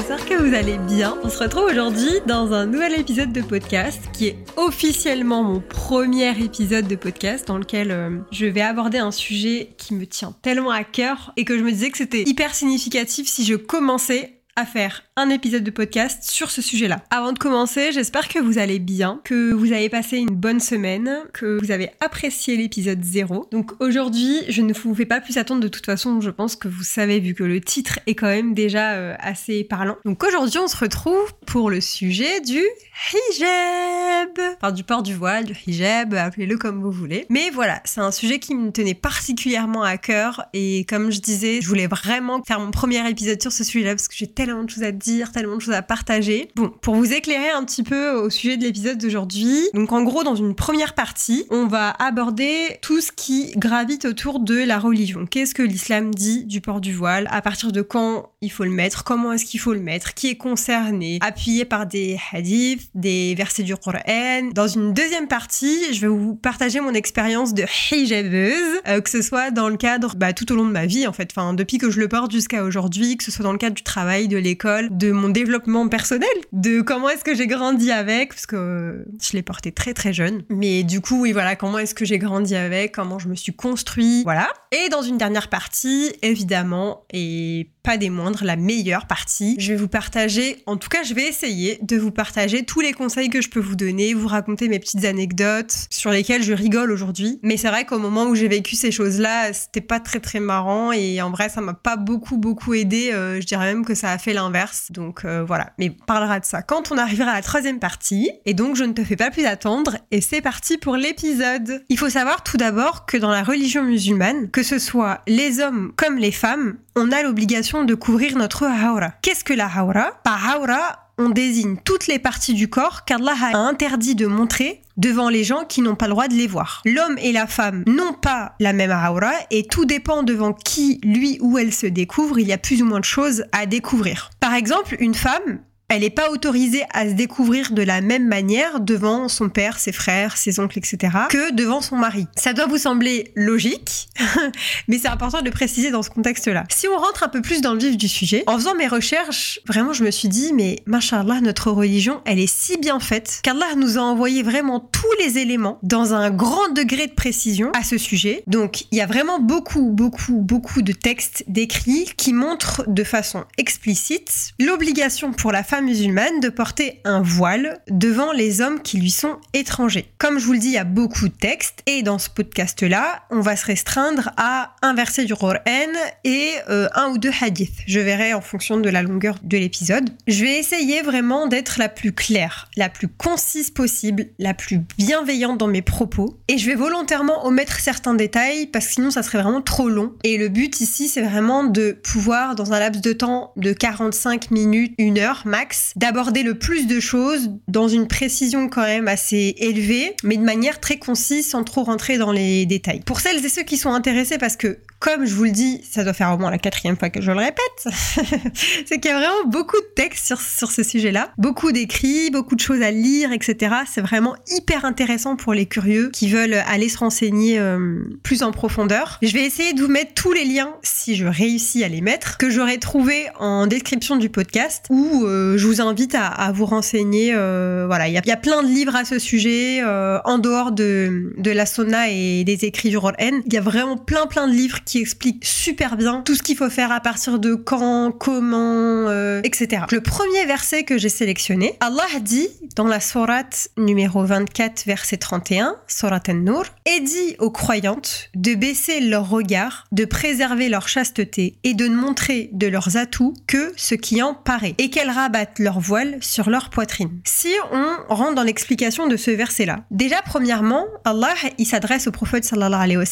j'espère que vous allez bien. On se retrouve aujourd'hui dans un nouvel épisode de podcast qui est officiellement mon premier épisode de podcast dans lequel euh, je vais aborder un sujet qui me tient tellement à cœur et que je me disais que c'était hyper significatif si je commençais faire un épisode de podcast sur ce sujet-là. Avant de commencer, j'espère que vous allez bien, que vous avez passé une bonne semaine, que vous avez apprécié l'épisode 0. Donc aujourd'hui, je ne vous fais pas plus attendre de toute façon, je pense que vous savez vu que le titre est quand même déjà euh, assez parlant. Donc aujourd'hui, on se retrouve pour le sujet du hijab. Enfin, du port du voile, du hijab, appelez-le comme vous voulez. Mais voilà, c'est un sujet qui me tenait particulièrement à cœur et comme je disais, je voulais vraiment faire mon premier épisode sur ce sujet-là parce que j'ai tellement de choses à dire, tellement de choses à partager. Bon, pour vous éclairer un petit peu au sujet de l'épisode d'aujourd'hui, donc en gros, dans une première partie, on va aborder tout ce qui gravite autour de la religion. Qu'est-ce que l'islam dit du port du voile? À partir de quand il faut le mettre? Comment est-ce qu'il faut le mettre? Qui est concerné? Appuyé par des hadiths, des versets du Coran. Dans une deuxième partie, je vais vous partager mon expérience de hijabeuse, euh, que ce soit dans le cadre, bah, tout au long de ma vie en fait, enfin depuis que je le porte jusqu'à aujourd'hui, que ce soit dans le cadre du travail, de l'école, de mon développement personnel, de comment est-ce que j'ai grandi avec, parce que euh, je l'ai porté très très jeune. Mais du coup, oui, voilà, comment est-ce que j'ai grandi avec, comment je me suis construit, voilà. Et dans une dernière partie, évidemment, et pas des moindres, la meilleure partie. Je vais vous partager, en tout cas je vais essayer de vous partager tous les conseils que je peux vous donner, vous raconter mes petites anecdotes sur lesquelles je rigole aujourd'hui. Mais c'est vrai qu'au moment où j'ai vécu ces choses-là, c'était pas très très marrant et en vrai ça m'a pas beaucoup beaucoup aidé. Euh, je dirais même que ça a fait l'inverse. Donc euh, voilà, mais on parlera de ça quand on arrivera à la troisième partie. Et donc je ne te fais pas plus attendre et c'est parti pour l'épisode. Il faut savoir tout d'abord que dans la religion musulmane, que ce soit les hommes comme les femmes, on a l'obligation de couvrir notre haura. Qu'est-ce que la haura Par haura, on désigne toutes les parties du corps qu'Allah a interdit de montrer devant les gens qui n'ont pas le droit de les voir. L'homme et la femme n'ont pas la même aura et tout dépend devant qui lui ou elle se découvre, il y a plus ou moins de choses à découvrir. Par exemple, une femme, elle n'est pas autorisée à se découvrir de la même manière devant son père, ses frères, ses oncles, etc. que devant son mari. Ça doit vous sembler logique, mais c'est important de le préciser dans ce contexte-là. Si on rentre un peu plus dans le vif du sujet, en faisant mes recherches, vraiment je me suis dit, mais mashallah, notre religion, elle est si bien faite qu'Allah nous a envoyé vraiment tous les éléments dans un grand degré de précision à ce sujet. Donc il y a vraiment beaucoup, beaucoup, beaucoup de textes décrits qui montrent de façon explicite l'obligation pour la femme musulmane de porter un voile devant les hommes qui lui sont étrangers. Comme je vous le dis, il y a beaucoup de textes et dans ce podcast-là, on va se restreindre à un verset du Coran et euh, un ou deux hadiths. Je verrai en fonction de la longueur de l'épisode. Je vais essayer vraiment d'être la plus claire, la plus concise possible, la plus bienveillante dans mes propos et je vais volontairement omettre certains détails parce que sinon ça serait vraiment trop long. Et le but ici, c'est vraiment de pouvoir, dans un laps de temps de 45 minutes, une heure max, d'aborder le plus de choses dans une précision quand même assez élevée, mais de manière très concise sans trop rentrer dans les détails. Pour celles et ceux qui sont intéressés, parce que comme je vous le dis, ça doit faire au moins la quatrième fois que je le répète, c'est qu'il y a vraiment beaucoup de textes sur, sur ce sujet-là, beaucoup d'écrits, beaucoup de choses à lire, etc. C'est vraiment hyper intéressant pour les curieux qui veulent aller se renseigner euh, plus en profondeur. Je vais essayer de vous mettre tous les liens, si je réussis à les mettre, que j'aurai trouvé en description du podcast, où euh, je vous invite à, vous renseigner. Euh, voilà, il y, a, plein de livres à ce sujet, euh, en dehors de, de la sauna et des écrits du Rol. Il y a vraiment plein plein de livres qui explique super bien tout ce qu'il faut faire à partir de quand, comment, euh, etc. Le premier verset que j'ai sélectionné, Allah dit dans la sourate numéro 24, verset 31, sourate An-Nur, et dit aux croyantes de baisser leur regard, de préserver leur chasteté et de ne montrer de leurs atouts que ce qui en paraît. Et qu'elles rabattent leur voile sur leur poitrine. Si on rentre dans l'explication de ce verset-là, déjà premièrement, Allah, il s'adresse au prophète sallallahu alayhi wa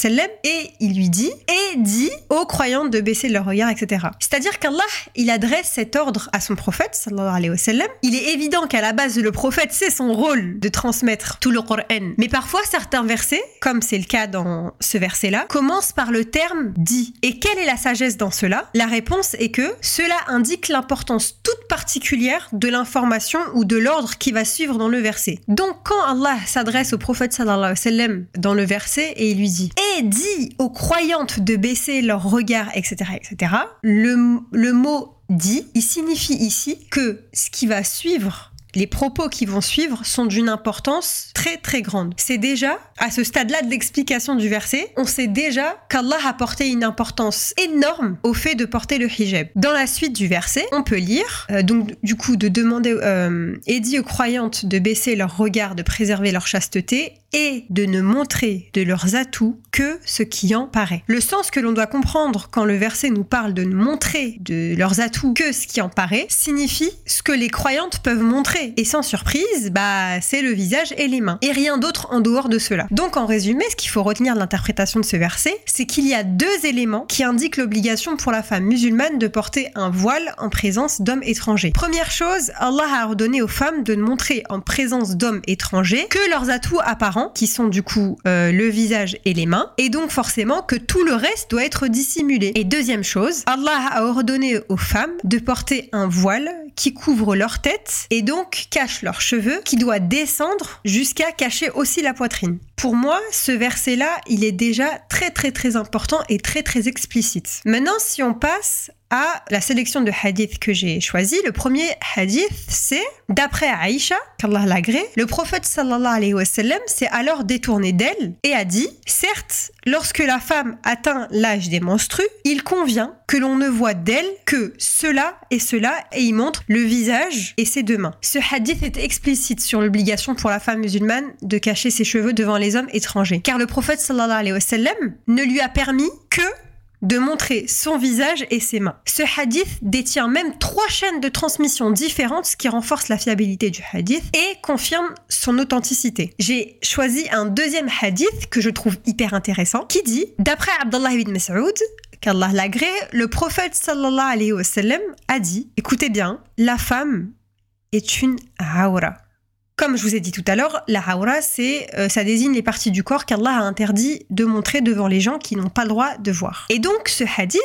et il lui dit et dit aux croyants de baisser leur regard, etc. C'est-à-dire qu'Allah, il adresse cet ordre à son prophète sallallahu alayhi wa. Il est évident qu'à la base, le prophète, c'est son rôle de transmettre tout le Coran. Mais parfois, certains versets, comme c'est le cas dans ce verset-là, commencent par le terme dit. Et quelle est la sagesse dans cela? La réponse est que cela indique l'importance toute particulière de l'information ou de l'ordre qui va suivre dans le verset. Donc quand Allah s'adresse au prophète sallallahu alayhi wa sallam dans le verset et il lui dit et dit aux croyantes de baisser leur regard, etc., etc., le, le mot dit, il signifie ici que ce qui va suivre les propos qui vont suivre sont d'une importance très très grande. C'est déjà, à ce stade-là de l'explication du verset, on sait déjà qu'Allah a porté une importance énorme au fait de porter le hijab. Dans la suite du verset, on peut lire, euh, donc du coup de demander, euh, et dit aux croyantes de baisser leur regard, de préserver leur chasteté, et de ne montrer de leurs atouts que ce qui en paraît. Le sens que l'on doit comprendre quand le verset nous parle de ne montrer de leurs atouts que ce qui en paraît signifie ce que les croyantes peuvent montrer. Et sans surprise, bah c'est le visage et les mains. Et rien d'autre en dehors de cela. Donc en résumé, ce qu'il faut retenir de l'interprétation de ce verset, c'est qu'il y a deux éléments qui indiquent l'obligation pour la femme musulmane de porter un voile en présence d'hommes étrangers. Première chose, Allah a ordonné aux femmes de ne montrer en présence d'hommes étrangers que leurs atouts apparents qui sont du coup euh, le visage et les mains, et donc forcément que tout le reste doit être dissimulé. Et deuxième chose, Allah a ordonné aux femmes de porter un voile qui couvre leur tête et donc cache leurs cheveux, qui doit descendre jusqu'à cacher aussi la poitrine. Pour moi, ce verset-là, il est déjà très très très important et très très explicite. Maintenant, si on passe à la sélection de hadiths que j'ai choisi. Le premier hadith, c'est d'après Aïcha, qu'Allah l'agrée, le prophète sallallahu alayhi wa sallam s'est alors détourné d'elle et a dit Certes, lorsque la femme atteint l'âge des menstrues, il convient que l'on ne voit d'elle que cela et cela et il montre le visage et ses deux mains. Ce hadith est explicite sur l'obligation pour la femme musulmane de cacher ses cheveux devant les hommes étrangers. Car le prophète sallallahu alayhi wa sallam ne lui a permis que de montrer son visage et ses mains. Ce hadith détient même trois chaînes de transmission différentes, ce qui renforce la fiabilité du hadith et confirme son authenticité. J'ai choisi un deuxième hadith que je trouve hyper intéressant, qui dit, d'après Abdullah ibn Mas'ud, qu'Allah l'agrée, le prophète sallallahu alayhi wa sallam a dit, écoutez bien, la femme est une aura. Comme je vous ai dit tout à l'heure, la haura, c'est, euh, ça désigne les parties du corps qu'Allah a interdit de montrer devant les gens qui n'ont pas le droit de voir. Et donc, ce hadith,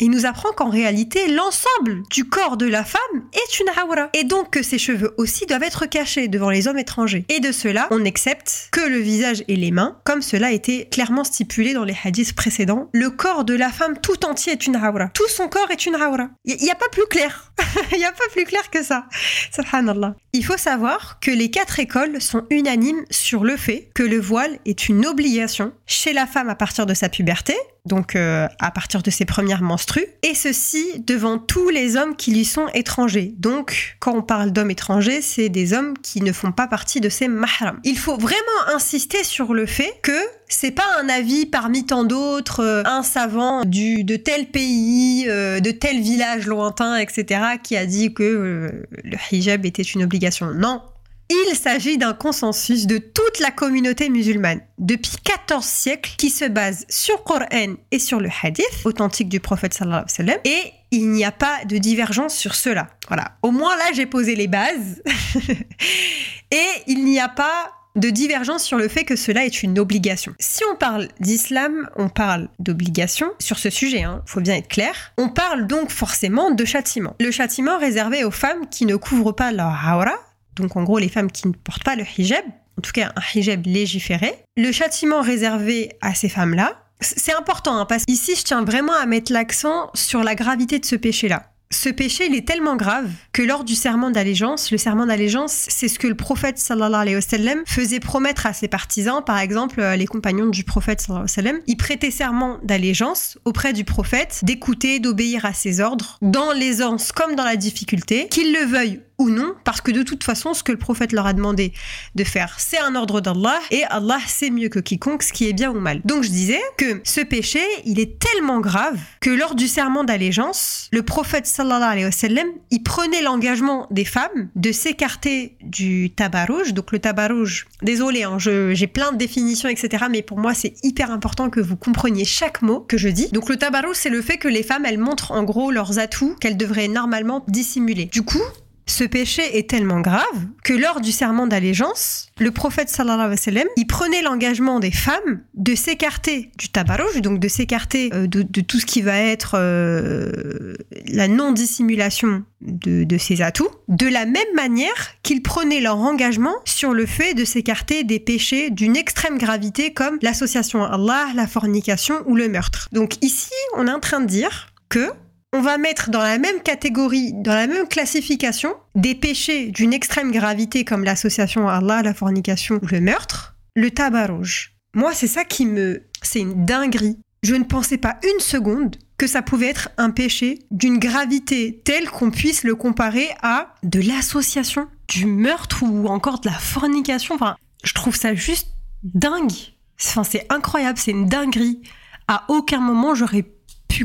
il nous apprend qu'en réalité, l'ensemble du corps de la femme est une haura. Et donc que ses cheveux aussi doivent être cachés devant les hommes étrangers. Et de cela, on accepte que le visage et les mains, comme cela a été clairement stipulé dans les hadiths précédents. Le corps de la femme tout entier est une haura. Tout son corps est une haura. Il n'y a pas plus clair. Il n'y a pas plus clair que ça. Subhanallah. Il faut savoir que les quatre écoles sont unanimes sur le fait que le voile est une obligation chez la femme à partir de sa puberté, donc euh, à partir de ses premières menstrues, et ceci devant tous les hommes qui lui sont étrangers. Donc, quand on parle d'hommes étrangers, c'est des hommes qui ne font pas partie de ses mahrams. Il faut vraiment insister sur le fait que c'est pas un avis parmi tant d'autres, euh, un savant du, de tel pays, euh, de tel village lointain, etc., qui a dit que le hijab était une obligation. Non, il s'agit d'un consensus de toute la communauté musulmane depuis 14 siècles qui se base sur Coran et sur le hadith authentique du prophète sallallahu alayhi wa sallam et il n'y a pas de divergence sur cela. Voilà. Au moins là, j'ai posé les bases et il n'y a pas de divergence sur le fait que cela est une obligation. Si on parle d'islam, on parle d'obligation sur ce sujet, hein, faut bien être clair. On parle donc forcément de châtiment. Le châtiment réservé aux femmes qui ne couvrent pas leur aura, donc en gros les femmes qui ne portent pas le hijab, en tout cas un hijab légiféré. Le châtiment réservé à ces femmes-là, c'est important hein, parce qu'ici je tiens vraiment à mettre l'accent sur la gravité de ce péché-là. Ce péché, il est tellement grave que lors du serment d'allégeance, le serment d'allégeance, c'est ce que le prophète sallallahu alayhi wa faisait promettre à ses partisans, par exemple euh, les compagnons du prophète sallallahu alayhi serment d'allégeance auprès du prophète d'écouter, d'obéir à ses ordres, dans l'aisance comme dans la difficulté, qu'ils le veuillent ou non, parce que de toute façon, ce que le prophète leur a demandé de faire, c'est un ordre d'Allah, et Allah sait mieux que quiconque ce qui est bien ou mal. Donc je disais que ce péché, il est tellement grave que lors du serment d'allégeance, le prophète sallallahu alayhi wa sallam, il prenait l'engagement des femmes de s'écarter du tabarouge. Donc le tabarouge, désolé, hein, j'ai plein de définitions, etc. Mais pour moi, c'est hyper important que vous compreniez chaque mot que je dis. Donc le tabarouge, c'est le fait que les femmes, elles montrent en gros leurs atouts qu'elles devraient normalement dissimuler. Du coup, ce péché est tellement grave que lors du serment d'allégeance, le prophète sallallahu alayhi wa sallam, prenait l'engagement des femmes de s'écarter du tabarouj, donc de s'écarter euh, de, tout ce qui va être euh, la non-dissimulation de, de ses atouts, de la même manière qu'il prenait leur engagement sur le fait de s'écarter des péchés d'une extrême gravité comme l'association à Allah, la fornication ou le meurtre. Donc ici, on est en train de dire que on va mettre dans la même catégorie, dans la même classification, des péchés d'une extrême gravité comme l'association à Allah, la fornication ou le meurtre, le tabac rouge. Moi, c'est ça qui me... C'est une dinguerie. Je ne pensais pas une seconde que ça pouvait être un péché d'une gravité telle qu'on puisse le comparer à de l'association, du meurtre ou encore de la fornication. Enfin, je trouve ça juste dingue. Enfin, c'est incroyable, c'est une dinguerie. À aucun moment j'aurais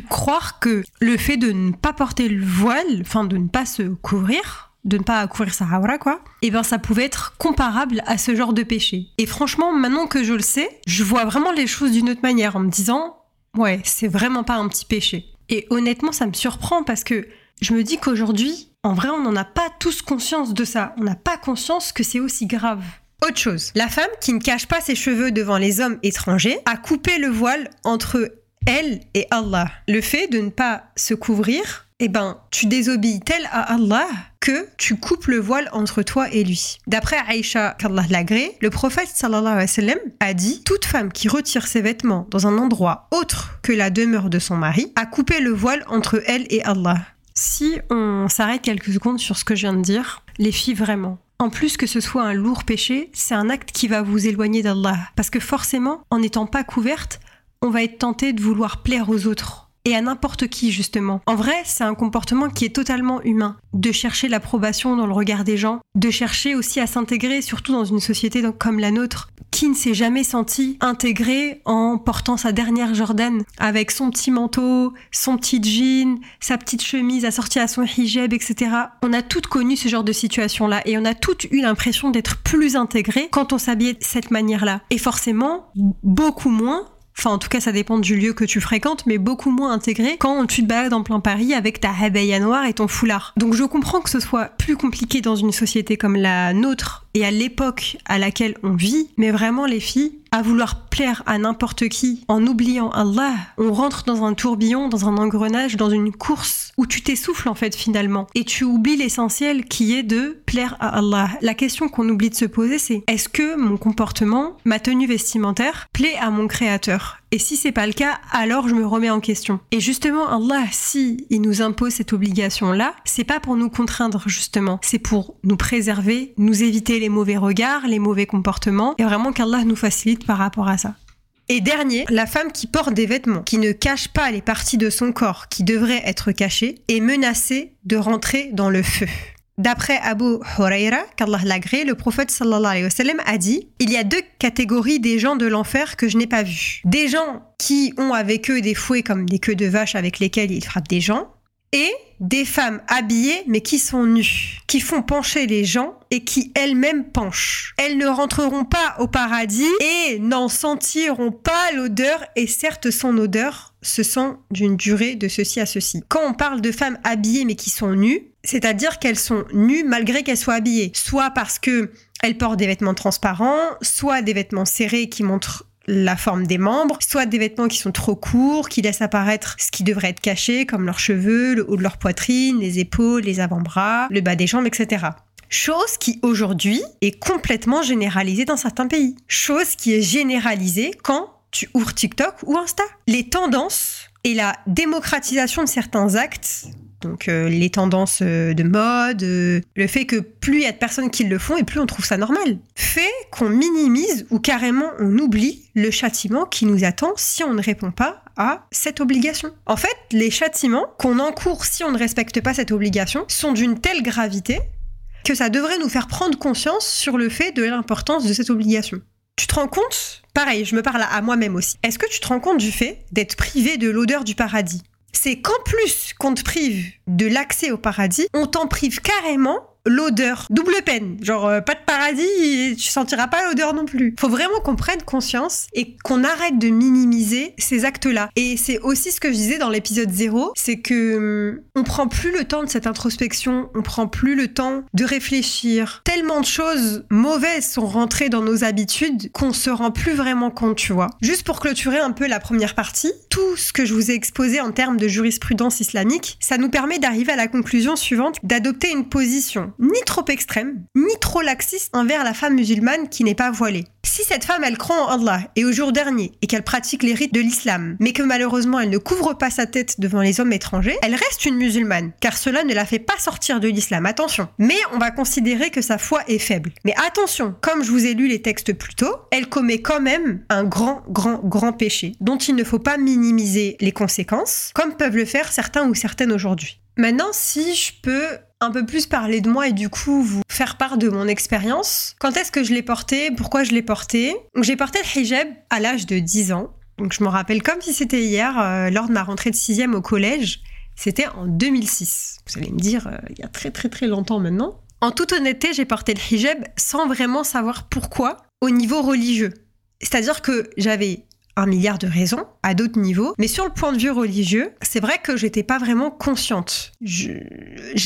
croire que le fait de ne pas porter le voile, enfin de ne pas se couvrir, de ne pas couvrir sa haura, quoi, et eh ben ça pouvait être comparable à ce genre de péché. Et franchement, maintenant que je le sais, je vois vraiment les choses d'une autre manière en me disant, ouais, c'est vraiment pas un petit péché. Et honnêtement, ça me surprend parce que je me dis qu'aujourd'hui, en vrai, on n'en a pas tous conscience de ça. On n'a pas conscience que c'est aussi grave. Autre chose, la femme qui ne cache pas ses cheveux devant les hommes étrangers a coupé le voile entre elle et Allah. Le fait de ne pas se couvrir, eh ben, tu désobéis tel à Allah que tu coupes le voile entre toi et lui. D'après Aïcha, qu'Allah l'agrée, le prophète a dit Toute femme qui retire ses vêtements dans un endroit autre que la demeure de son mari a coupé le voile entre elle et Allah. Si on s'arrête quelques secondes sur ce que je viens de dire, les filles vraiment, en plus que ce soit un lourd péché, c'est un acte qui va vous éloigner d'Allah. Parce que forcément, en n'étant pas couverte, on va être tenté de vouloir plaire aux autres. Et à n'importe qui, justement. En vrai, c'est un comportement qui est totalement humain. De chercher l'approbation dans le regard des gens, de chercher aussi à s'intégrer, surtout dans une société comme la nôtre. Qui ne s'est jamais senti intégré en portant sa dernière Jordan, avec son petit manteau, son petit jean, sa petite chemise assortie à son hijab, etc. On a toutes connu ce genre de situation-là et on a toutes eu l'impression d'être plus intégrés quand on s'habillait de cette manière-là. Et forcément, beaucoup moins Enfin, en tout cas, ça dépend du lieu que tu fréquentes, mais beaucoup moins intégré quand tu te balades en plein Paris avec ta habaya noire et ton foulard. Donc, je comprends que ce soit plus compliqué dans une société comme la nôtre et à l'époque à laquelle on vit, mais vraiment, les filles, à vouloir plaire à n'importe qui en oubliant Allah, on rentre dans un tourbillon, dans un engrenage, dans une course où tu t'essouffles en fait finalement et tu oublies l'essentiel qui est de plaire à Allah. La question qu'on oublie de se poser c'est est-ce que mon comportement, ma tenue vestimentaire plaît à mon créateur? Et si c'est pas le cas, alors je me remets en question. Et justement, Allah, si il nous impose cette obligation-là, c'est pas pour nous contraindre justement, c'est pour nous préserver, nous éviter les mauvais regards, les mauvais comportements, et vraiment qu'Allah nous facilite par rapport à ça. Et dernier, la femme qui porte des vêtements, qui ne cache pas les parties de son corps qui devraient être cachées, est menacée de rentrer dans le feu. D'après Abu Huraira, qu'Allah l'agrée, le prophète sallallahu alayhi wa sallam a dit Il y a deux catégories des gens de l'enfer que je n'ai pas vues. Des gens qui ont avec eux des fouets comme des queues de vache avec lesquelles ils frappent des gens, et des femmes habillées mais qui sont nues, qui font pencher les gens et qui elles-mêmes penchent. Elles ne rentreront pas au paradis et n'en sentiront pas l'odeur et certes son odeur se sent d'une durée de ceci à ceci. Quand on parle de femmes habillées mais qui sont nues, c'est-à-dire qu'elles sont nues malgré qu'elles soient habillées, soit parce que elles portent des vêtements transparents, soit des vêtements serrés qui montrent la forme des membres, soit des vêtements qui sont trop courts, qui laissent apparaître ce qui devrait être caché, comme leurs cheveux, le haut de leur poitrine, les épaules, les avant-bras, le bas des jambes, etc. Chose qui aujourd'hui est complètement généralisée dans certains pays. Chose qui est généralisée quand tu ouvres TikTok ou Insta. Les tendances et la démocratisation de certains actes donc euh, les tendances euh, de mode, euh, le fait que plus il y a de personnes qui le font et plus on trouve ça normal, fait qu'on minimise ou carrément on oublie le châtiment qui nous attend si on ne répond pas à cette obligation. En fait, les châtiments qu'on encourt si on ne respecte pas cette obligation sont d'une telle gravité que ça devrait nous faire prendre conscience sur le fait de l'importance de cette obligation. Tu te rends compte? Pareil, je me parle à moi-même aussi. Est-ce que tu te rends compte du fait d'être privé de l'odeur du paradis? C'est qu'en plus qu'on te prive de l'accès au paradis, on t'en prive carrément l'odeur. Double peine. Genre, euh, pas de paradis et tu sentiras pas l'odeur non plus. Faut vraiment qu'on prenne conscience et qu'on arrête de minimiser ces actes-là. Et c'est aussi ce que je disais dans l'épisode 0, c'est que hum, on prend plus le temps de cette introspection, on prend plus le temps de réfléchir. Tellement de choses mauvaises sont rentrées dans nos habitudes qu'on se rend plus vraiment compte, tu vois. Juste pour clôturer un peu la première partie, tout ce que je vous ai exposé en termes de jurisprudence islamique, ça nous permet d'arriver à la conclusion suivante, d'adopter une position ni trop extrême, ni trop laxiste envers la femme musulmane qui n'est pas voilée. Si cette femme, elle croit en Allah et au jour dernier et qu'elle pratique les rites de l'islam, mais que malheureusement elle ne couvre pas sa tête devant les hommes étrangers, elle reste une musulmane, car cela ne la fait pas sortir de l'islam, attention. Mais on va considérer que sa foi est faible. Mais attention, comme je vous ai lu les textes plus tôt, elle commet quand même un grand, grand, grand péché, dont il ne faut pas minimiser les conséquences, comme peuvent le faire certains ou certaines aujourd'hui. Maintenant, si je peux un peu plus parler de moi et du coup vous faire part de mon expérience. Quand est-ce que je l'ai porté Pourquoi je l'ai porté J'ai porté le hijab à l'âge de 10 ans. Donc je me rappelle comme si c'était hier, euh, lors de ma rentrée de 6 au collège. C'était en 2006. Vous allez me dire, euh, il y a très très très longtemps maintenant. En toute honnêteté, j'ai porté le hijab sans vraiment savoir pourquoi au niveau religieux. C'est-à-dire que j'avais un milliard de raisons à d'autres niveaux. Mais sur le point de vue religieux, c'est vrai que j'étais pas vraiment consciente. Je,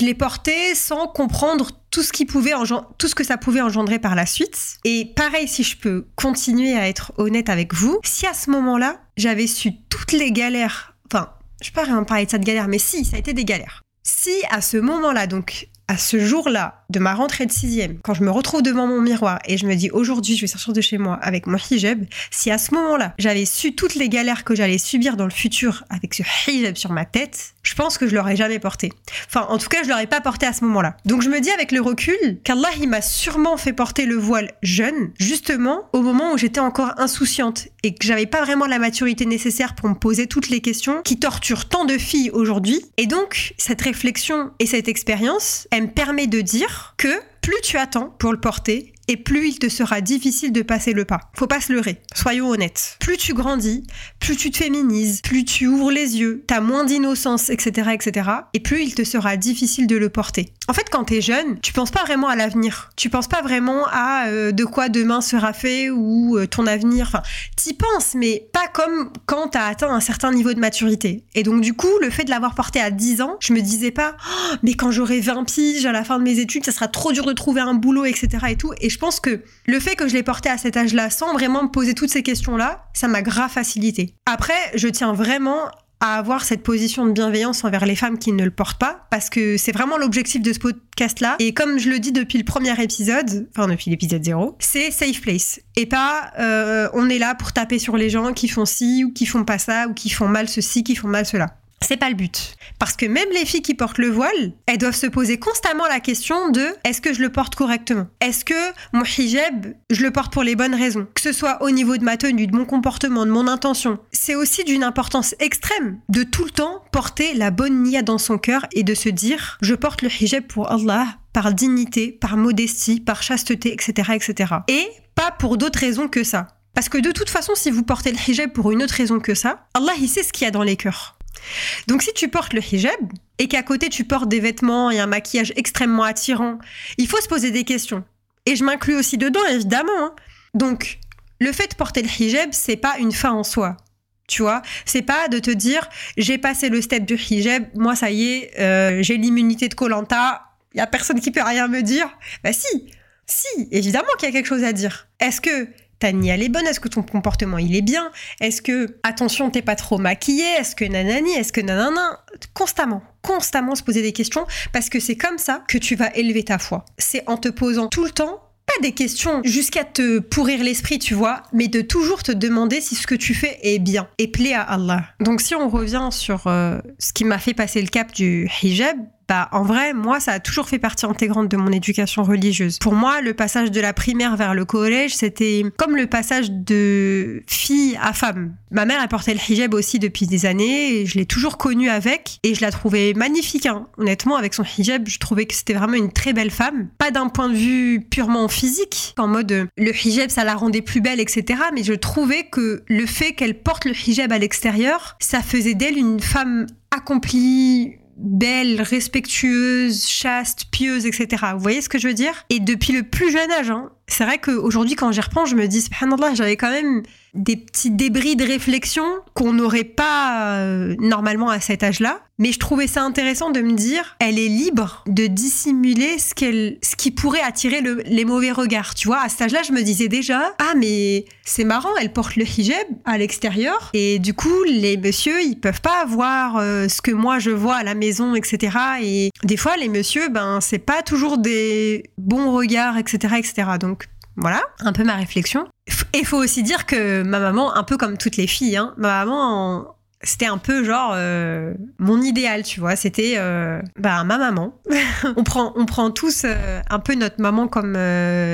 l'ai porté sans comprendre tout ce qui pouvait tout ce que ça pouvait engendrer par la suite. Et pareil, si je peux continuer à être honnête avec vous, si à ce moment-là, j'avais su toutes les galères, enfin, je pas parler de ça de galères, mais si, ça a été des galères. Si à ce moment-là, donc à ce jour-là de ma rentrée de sixième, quand je me retrouve devant mon miroir et je me dis aujourd'hui je vais sortir de chez moi avec mon hijab, si à ce moment-là j'avais su toutes les galères que j'allais subir dans le futur avec ce hijab sur ma tête, je pense que je l'aurais jamais porté. Enfin, en tout cas, je l'aurais pas porté à ce moment-là. Donc je me dis avec le recul qu'Allah il m'a sûrement fait porter le voile jeune, justement au moment où j'étais encore insouciante et que j'avais pas vraiment la maturité nécessaire pour me poser toutes les questions qui torturent tant de filles aujourd'hui. Et donc cette réflexion et cette expérience, elle me permet de dire que plus tu attends pour le porter, et plus il te sera difficile de passer le pas. Faut pas se leurrer, soyons honnêtes. Plus tu grandis, plus tu te féminises, plus tu ouvres les yeux, t'as moins d'innocence, etc., etc., et plus il te sera difficile de le porter. En fait, quand t'es jeune, tu penses pas vraiment à l'avenir. Tu penses pas vraiment à euh, de quoi demain sera fait ou euh, ton avenir. Enfin, t'y penses, mais pas comme quand t'as atteint un certain niveau de maturité. Et donc, du coup, le fait de l'avoir porté à 10 ans, je me disais pas, oh, mais quand j'aurai 20 piges à la fin de mes études, ça sera trop dur de trouver un boulot, etc. et tout. Et je pense que le fait que je l'ai porté à cet âge-là, sans vraiment me poser toutes ces questions-là, ça m'a grave facilité. Après, je tiens vraiment à avoir cette position de bienveillance envers les femmes qui ne le portent pas, parce que c'est vraiment l'objectif de ce podcast-là. Et comme je le dis depuis le premier épisode, enfin depuis l'épisode 0, c'est safe place. Et pas euh, on est là pour taper sur les gens qui font ci ou qui font pas ça, ou qui font mal ceci, qui font mal cela. C'est pas le but. Parce que même les filles qui portent le voile, elles doivent se poser constamment la question de est-ce que je le porte correctement? Est-ce que mon hijab, je le porte pour les bonnes raisons? Que ce soit au niveau de ma tenue, de mon comportement, de mon intention. C'est aussi d'une importance extrême de tout le temps porter la bonne nia dans son cœur et de se dire je porte le hijab pour Allah par dignité, par modestie, par chasteté, etc. etc. Et pas pour d'autres raisons que ça. Parce que de toute façon, si vous portez le hijab pour une autre raison que ça, Allah, il sait ce qu'il y a dans les cœurs. Donc si tu portes le hijab et qu'à côté tu portes des vêtements et un maquillage extrêmement attirant, il faut se poser des questions. Et je m'inclus aussi dedans, évidemment. Hein. Donc, le fait de porter le hijab, c'est pas une fin en soi. Tu vois, c'est pas de te dire j'ai passé le step du hijab, moi ça y est, euh, j'ai l'immunité de Colanta, il y a personne qui peut rien me dire. Bah si, si, évidemment qu'il y a quelque chose à dire. Est-ce que ta nia elle est bonne Est-ce que ton comportement il est bien? Est-ce que attention t'es pas trop maquillée? Est-ce que nanani? Est-ce que nanana? Constamment, constamment se poser des questions parce que c'est comme ça que tu vas élever ta foi. C'est en te posant tout le temps pas des questions jusqu'à te pourrir l'esprit, tu vois, mais de toujours te demander si ce que tu fais est bien et plaît à Allah. Donc si on revient sur euh, ce qui m'a fait passer le cap du hijab, bah en vrai, moi, ça a toujours fait partie intégrante de mon éducation religieuse. Pour moi, le passage de la primaire vers le collège, c'était comme le passage de fille à femme. Ma mère, elle portait le hijab aussi depuis des années, et je l'ai toujours connue avec, et je la trouvais magnifique. Hein. Honnêtement, avec son hijab, je trouvais que c'était vraiment une très belle femme. Pas d'un point de vue purement physique, en mode le hijab, ça la rendait plus belle, etc. Mais je trouvais que le fait qu'elle porte le hijab à l'extérieur, ça faisait d'elle une femme accomplie, belle, respectueuse, chaste, pieuse, etc. Vous voyez ce que je veux dire? Et depuis le plus jeune âge, hein, c'est vrai qu'aujourd'hui, quand j'y repense, je me dis, subhanallah, j'avais quand même des petits débris de réflexion qu'on n'aurait pas euh, normalement à cet âge-là. Mais je trouvais ça intéressant de me dire, elle est libre de dissimuler ce, ce qui pourrait attirer les mauvais regards. Tu vois, à cet âge-là, je me disais déjà, ah mais c'est marrant, elle porte le hijab à l'extérieur et du coup, les messieurs, ils peuvent pas voir euh, ce que moi je vois à la maison, etc. Et des fois, les messieurs, ben c'est pas toujours des bons regards, etc., etc. Donc voilà, un peu ma réflexion. Et il faut aussi dire que ma maman, un peu comme toutes les filles, hein, ma maman, c'était un peu genre euh, mon idéal, tu vois. C'était euh, bah, ma maman. on, prend, on prend tous euh, un peu notre maman comme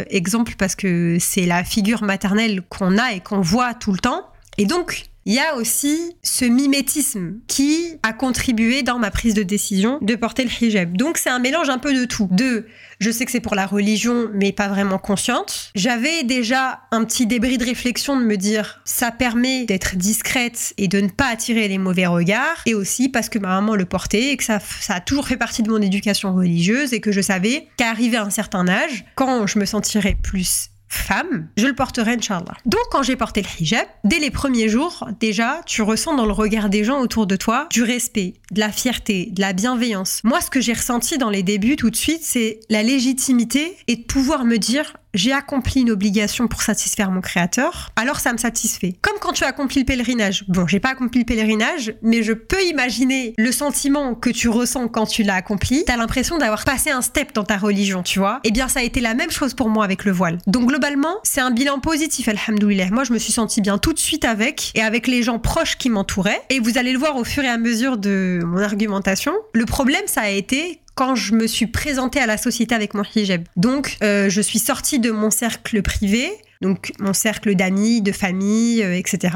exemple parce que c'est la figure maternelle qu'on a et qu'on voit tout le temps. Et donc, il y a aussi ce mimétisme qui a contribué dans ma prise de décision de porter le hijab. Donc c'est un mélange un peu de tout. De, je sais que c'est pour la religion, mais pas vraiment consciente. J'avais déjà un petit débris de réflexion de me dire, ça permet d'être discrète et de ne pas attirer les mauvais regards. Et aussi parce que ma maman le portait et que ça, ça a toujours fait partie de mon éducation religieuse et que je savais qu'à arriver à un certain âge, quand je me sentirais plus femme, je le porterai, Inch'Allah. Donc, quand j'ai porté le hijab, dès les premiers jours, déjà, tu ressens dans le regard des gens autour de toi du respect, de la fierté, de la bienveillance. Moi, ce que j'ai ressenti dans les débuts tout de suite, c'est la légitimité et de pouvoir me dire, j'ai accompli une obligation pour satisfaire mon créateur, alors ça me satisfait. Comme quand tu accomplis le pèlerinage. Bon, j'ai pas accompli le pèlerinage, mais je peux imaginer le sentiment que tu ressens quand tu l'as accompli. T'as l'impression d'avoir passé un step dans ta religion, tu vois. Eh bien, ça a été la même chose pour moi avec le voile. Donc, globalement, c'est un bilan positif, alhamdoulilah. Moi, je me suis sentie bien tout de suite avec et avec les gens proches qui m'entouraient. Et vous allez le voir au fur et à mesure de mon argumentation. Le problème, ça a été quand je me suis présentée à la société avec mon hijab. Donc, euh, je suis sortie de mon cercle privé, donc mon cercle d'amis, de famille, euh, etc.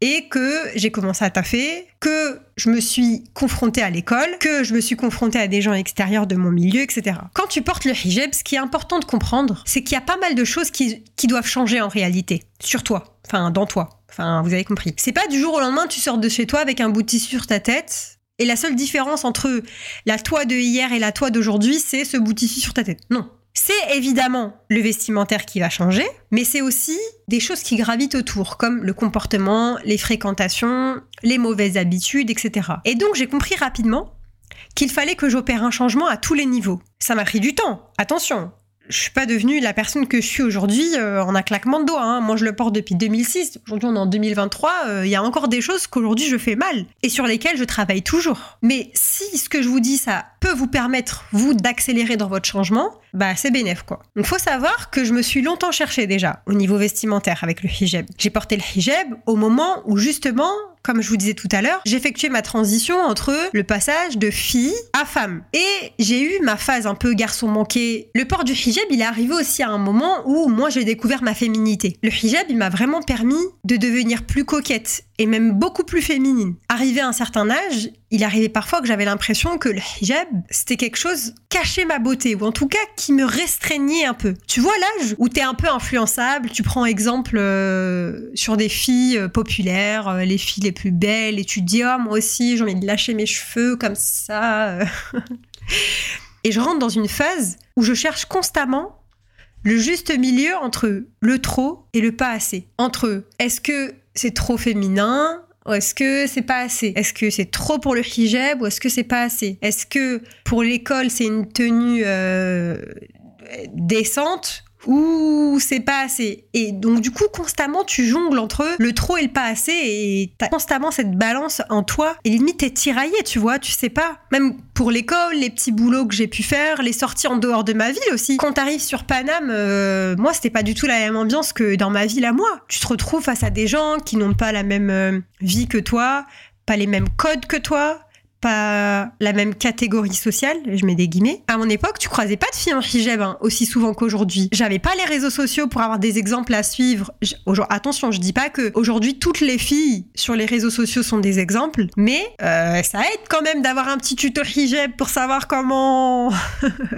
Et que j'ai commencé à taffer, que je me suis confrontée à l'école, que je me suis confrontée à des gens extérieurs de mon milieu, etc. Quand tu portes le hijab, ce qui est important de comprendre, c'est qu'il y a pas mal de choses qui, qui doivent changer en réalité, sur toi, enfin dans toi. Enfin, vous avez compris. C'est pas du jour au lendemain, tu sors de chez toi avec un bout de tissu sur ta tête et la seule différence entre la toi de hier et la toi d'aujourd'hui, c'est ce bout sur ta tête. Non. C'est évidemment le vestimentaire qui va changer, mais c'est aussi des choses qui gravitent autour, comme le comportement, les fréquentations, les mauvaises habitudes, etc. Et donc j'ai compris rapidement qu'il fallait que j'opère un changement à tous les niveaux. Ça m'a pris du temps, attention, je suis pas devenue la personne que je suis aujourd'hui euh, en un claquement de doigts. Hein. Moi, je le porte depuis 2006. Aujourd'hui, on est en 2023. Euh, il y a encore des choses qu'aujourd'hui je fais mal et sur lesquelles je travaille toujours. Mais si ce que je vous dis, ça peut vous permettre, vous, d'accélérer dans votre changement, bah c'est bénéf quoi. Donc faut savoir que je me suis longtemps cherchée déjà au niveau vestimentaire avec le hijab. J'ai porté le hijab au moment où justement comme je vous disais tout à l'heure, j'effectuais ma transition entre le passage de fille à femme. Et j'ai eu ma phase un peu garçon manqué. Le port du hijab, il est arrivé aussi à un moment où moi j'ai découvert ma féminité. Le hijab, il m'a vraiment permis de devenir plus coquette et même beaucoup plus féminine. Arrivé à un certain âge, il arrivait parfois que j'avais l'impression que le hijab, c'était quelque chose cachait ma beauté, ou en tout cas qui me restreignait un peu. Tu vois l'âge où t'es un peu influençable, tu prends exemple euh, sur des filles euh, populaires, euh, les filles les plus belles, et tu dis, oh moi aussi j'ai envie de lâcher mes cheveux comme ça. et je rentre dans une phase où je cherche constamment le juste milieu entre le trop et le pas assez. Entre est-ce que c'est trop féminin est-ce que c'est pas assez? Est-ce que c'est trop pour le hijab ou est-ce que c'est pas assez? Est-ce que pour l'école c'est une tenue euh, décente? Ou c'est pas assez. Et donc du coup, constamment, tu jongles entre le trop et le pas assez et t'as constamment cette balance en toi. Et limite, t'es tiraillé, tu vois, tu sais pas. Même pour l'école, les petits boulots que j'ai pu faire, les sorties en dehors de ma ville aussi. Quand t'arrives sur Paname, euh, moi, c'était pas du tout la même ambiance que dans ma ville à moi. Tu te retrouves face à des gens qui n'ont pas la même euh, vie que toi, pas les mêmes codes que toi, pas la même catégorie sociale, je mets des guillemets. À mon époque, tu croisais pas de filles en hijab hein, aussi souvent qu'aujourd'hui. J'avais pas les réseaux sociaux pour avoir des exemples à suivre. attention, je dis pas que aujourd'hui toutes les filles sur les réseaux sociaux sont des exemples, mais euh, ça aide quand même d'avoir un petit tuto hijab pour savoir comment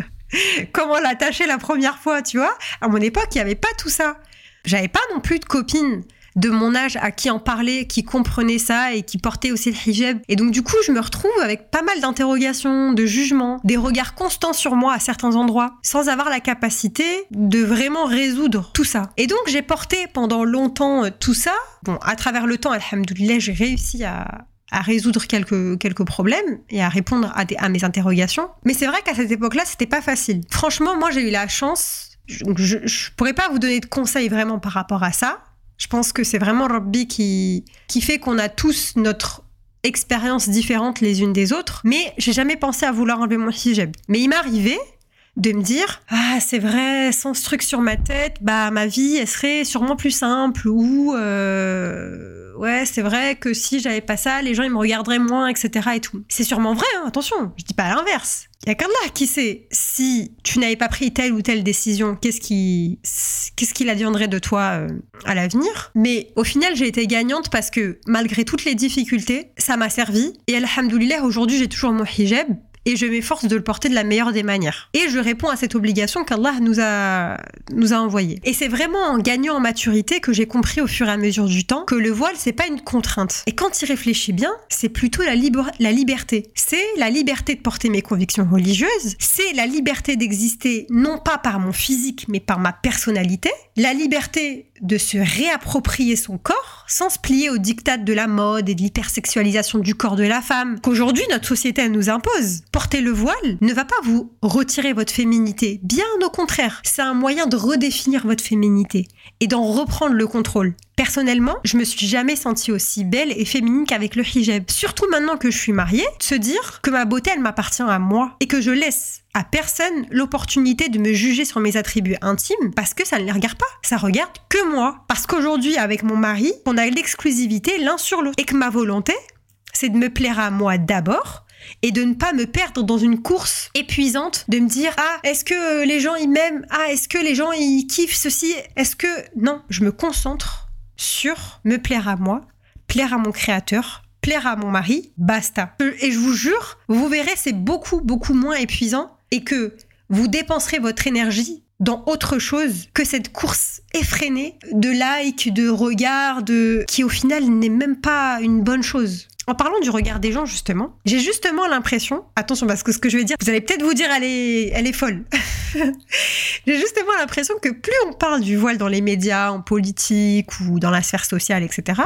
comment l'attacher la première fois, tu vois. À mon époque, il y avait pas tout ça. J'avais pas non plus de copines de mon âge à qui en parler, qui comprenait ça et qui portait aussi le hijab. Et donc du coup, je me retrouve avec pas mal d'interrogations, de jugements, des regards constants sur moi à certains endroits, sans avoir la capacité de vraiment résoudre tout ça. Et donc j'ai porté pendant longtemps euh, tout ça. Bon, à travers le temps, alhamdoulilah, j'ai réussi à, résoudre quelques, quelques problèmes et à répondre à, mes interrogations. Mais c'est vrai qu'à cette époque-là, c'était pas facile. Franchement, moi, j'ai eu la chance. Je, je, pourrais pas vous donner de conseils vraiment par rapport à ça. Je pense que c'est vraiment Rabbi qui, qui fait qu'on a tous notre expérience différente les unes des autres. Mais j'ai jamais pensé à vouloir enlever mon hijab. Mais il m'est arrivé de me dire ah c'est vrai sans ce truc sur ma tête bah ma vie elle serait sûrement plus simple ou euh, ouais c'est vrai que si j'avais pas ça les gens ils me regarderaient moins etc et tout c'est sûrement vrai hein, attention je dis pas l'inverse il y a qu'Allah qui sait si tu n'avais pas pris telle ou telle décision, qu'est-ce qui, qu'est-ce qu'il adviendrait de toi euh, à l'avenir? Mais au final, j'ai été gagnante parce que malgré toutes les difficultés, ça m'a servi. Et alhamdoulilah, aujourd'hui, j'ai toujours mon hijab et je m'efforce de le porter de la meilleure des manières. Et je réponds à cette obligation qu'Allah nous a, nous a envoyée. Et c'est vraiment en gagnant en maturité que j'ai compris au fur et à mesure du temps que le voile, c'est pas une contrainte. Et quand il réfléchit bien, c'est plutôt la, la liberté. C'est la liberté de porter mes convictions religieuses, c'est la liberté d'exister non pas par mon physique, mais par ma personnalité, la liberté de se réapproprier son corps sans se plier aux dictats de la mode et de l'hypersexualisation du corps de la femme qu'aujourd'hui notre société nous impose. Porter le voile ne va pas vous retirer votre féminité, bien au contraire, c'est un moyen de redéfinir votre féminité et d'en reprendre le contrôle. Personnellement, je me suis jamais sentie aussi belle et féminine qu'avec le hijab. Surtout maintenant que je suis mariée, se dire que ma beauté, elle m'appartient à moi et que je laisse à personne l'opportunité de me juger sur mes attributs intimes parce que ça ne les regarde pas. Ça regarde que moi. Parce qu'aujourd'hui, avec mon mari, on a l'exclusivité l'un sur l'autre. Et que ma volonté, c'est de me plaire à moi d'abord et de ne pas me perdre dans une course épuisante de me dire ah est-ce que les gens ils m'aiment? Ah est-ce que les gens ils kiffent ceci? Est-ce que non je me concentre sur me plaire à moi, plaire à mon créateur, plaire à mon mari, basta. Et je vous jure, vous verrez, c'est beaucoup, beaucoup moins épuisant et que vous dépenserez votre énergie dans autre chose que cette course effrénée de likes, de regards, de... qui au final n'est même pas une bonne chose. En parlant du regard des gens, justement, j'ai justement l'impression, attention parce que ce que je vais dire, vous allez peut-être vous dire elle est, folle. j'ai justement l'impression que plus on parle du voile dans les médias, en politique ou dans la sphère sociale, etc.,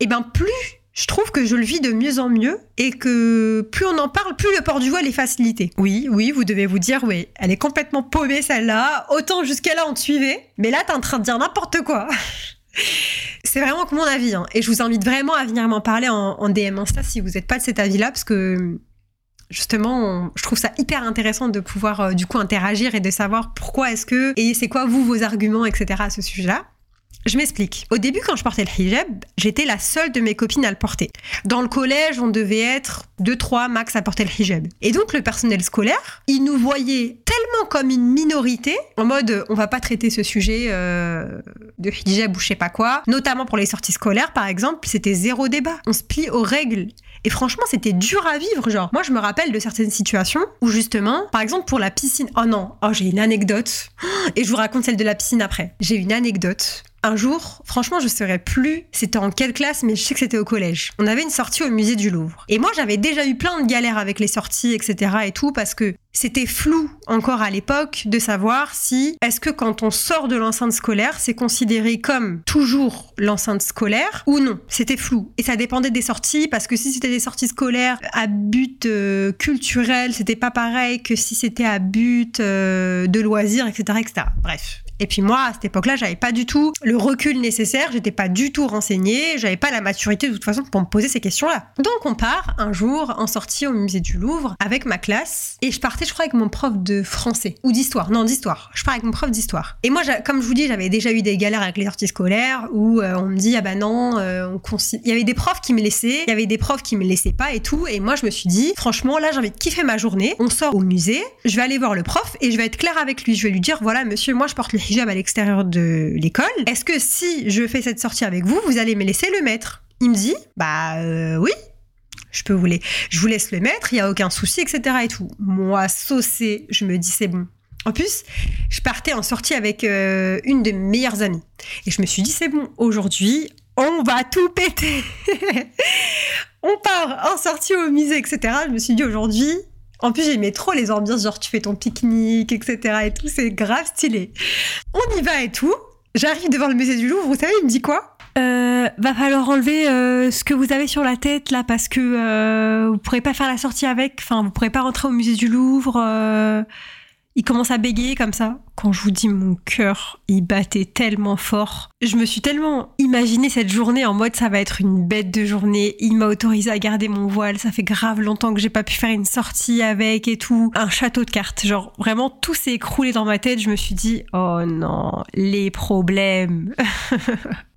et eh ben plus je trouve que je le vis de mieux en mieux et que plus on en parle, plus le port du voile est facilité. Oui, oui, vous devez vous dire, oui, elle est complètement paumée celle-là. Autant jusqu'à là on te suivait, mais là t'es en train de dire n'importe quoi. C'est vraiment que mon avis. Hein. Et je vous invite vraiment à venir m'en parler en, DM Insta si vous n'êtes pas de cet avis-là, parce que justement, je trouve ça hyper intéressant de pouvoir euh, du coup interagir et de savoir pourquoi est-ce que, et c'est quoi vous, vos arguments, etc. à ce sujet-là. Je m'explique. Au début, quand je portais le hijab, j'étais la seule de mes copines à le porter. Dans le collège, on devait être 2-3 max à porter le hijab. Et donc, le personnel scolaire, il nous voyait tellement comme une minorité, en mode on va pas traiter ce sujet euh, de hijab ou je sais pas quoi. Notamment pour les sorties scolaires, par exemple, c'était zéro débat. On se plie aux règles. Et franchement, c'était dur à vivre. Genre, moi, je me rappelle de certaines situations où justement, par exemple, pour la piscine. Oh non, oh, j'ai une anecdote. Et je vous raconte celle de la piscine après. J'ai une anecdote un jour, franchement, je saurais plus c'était en quelle classe, mais je sais que c'était au collège. On avait une sortie au musée du Louvre. Et moi, j'avais déjà eu plein de galères avec les sorties, etc. et tout, parce que c'était flou encore à l'époque de savoir si est-ce que quand on sort de l'enceinte scolaire, c'est considéré comme toujours l'enceinte scolaire ou non? C'était flou. Et ça dépendait des sorties, parce que si c'était des sorties scolaires à but euh, culturel, c'était pas pareil que si c'était à but euh, de loisirs, etc., etc. Bref. Et puis moi, à cette époque-là, j'avais pas du tout le recul nécessaire, j'étais pas du tout renseignée, j'avais pas la maturité de toute façon pour me poser ces questions-là. Donc on part un jour en sortie au musée du Louvre avec ma classe et je partais, je crois, avec mon prof de français ou d'histoire. Non, d'histoire. Je pars avec mon prof d'histoire. Et moi, comme je vous dis, j'avais déjà eu des galères avec les sorties scolaires où euh, on me dit ah bah non, euh, il y avait des profs qui me laissaient, il y avait des profs qui me laissaient pas et tout. Et moi, je me suis dit, franchement, là, j'ai envie de kiffer ma journée. On sort au musée, je vais aller voir le prof et je vais être claire avec lui. Je vais lui dire voilà, monsieur, moi, je porte le à l'extérieur de l'école. Est-ce que si je fais cette sortie avec vous, vous allez me laisser le mettre Il me dit bah euh, oui je peux vous les, je vous laisse le mettre, il y a aucun souci, etc. et tout. Moi, saucé, je me dis c'est bon. En plus, je partais en sortie avec euh, une de mes meilleures amies. Et je me suis dit, c'est bon, aujourd'hui, on va tout péter. on part en sortie au musée, etc. Je me suis dit, aujourd'hui, en plus, j'aimais trop les ambiances, genre tu fais ton pique-nique, etc. et tout, c'est grave stylé. On y va et tout. J'arrive devant le musée du Louvre, vous savez, il me dit quoi? Euh, va falloir enlever euh, ce que vous avez sur la tête là parce que euh, vous pourrez pas faire la sortie avec. Enfin, vous pourrez pas rentrer au musée du Louvre. Il commence à bégayer comme ça. Quand je vous dis mon cœur, il battait tellement fort. Je me suis tellement imaginé cette journée en mode ça va être une bête de journée. Il m'a autorisé à garder mon voile. Ça fait grave longtemps que j'ai pas pu faire une sortie avec et tout. Un château de cartes. Genre vraiment tout s'est écroulé dans ma tête. Je me suis dit oh non, les problèmes.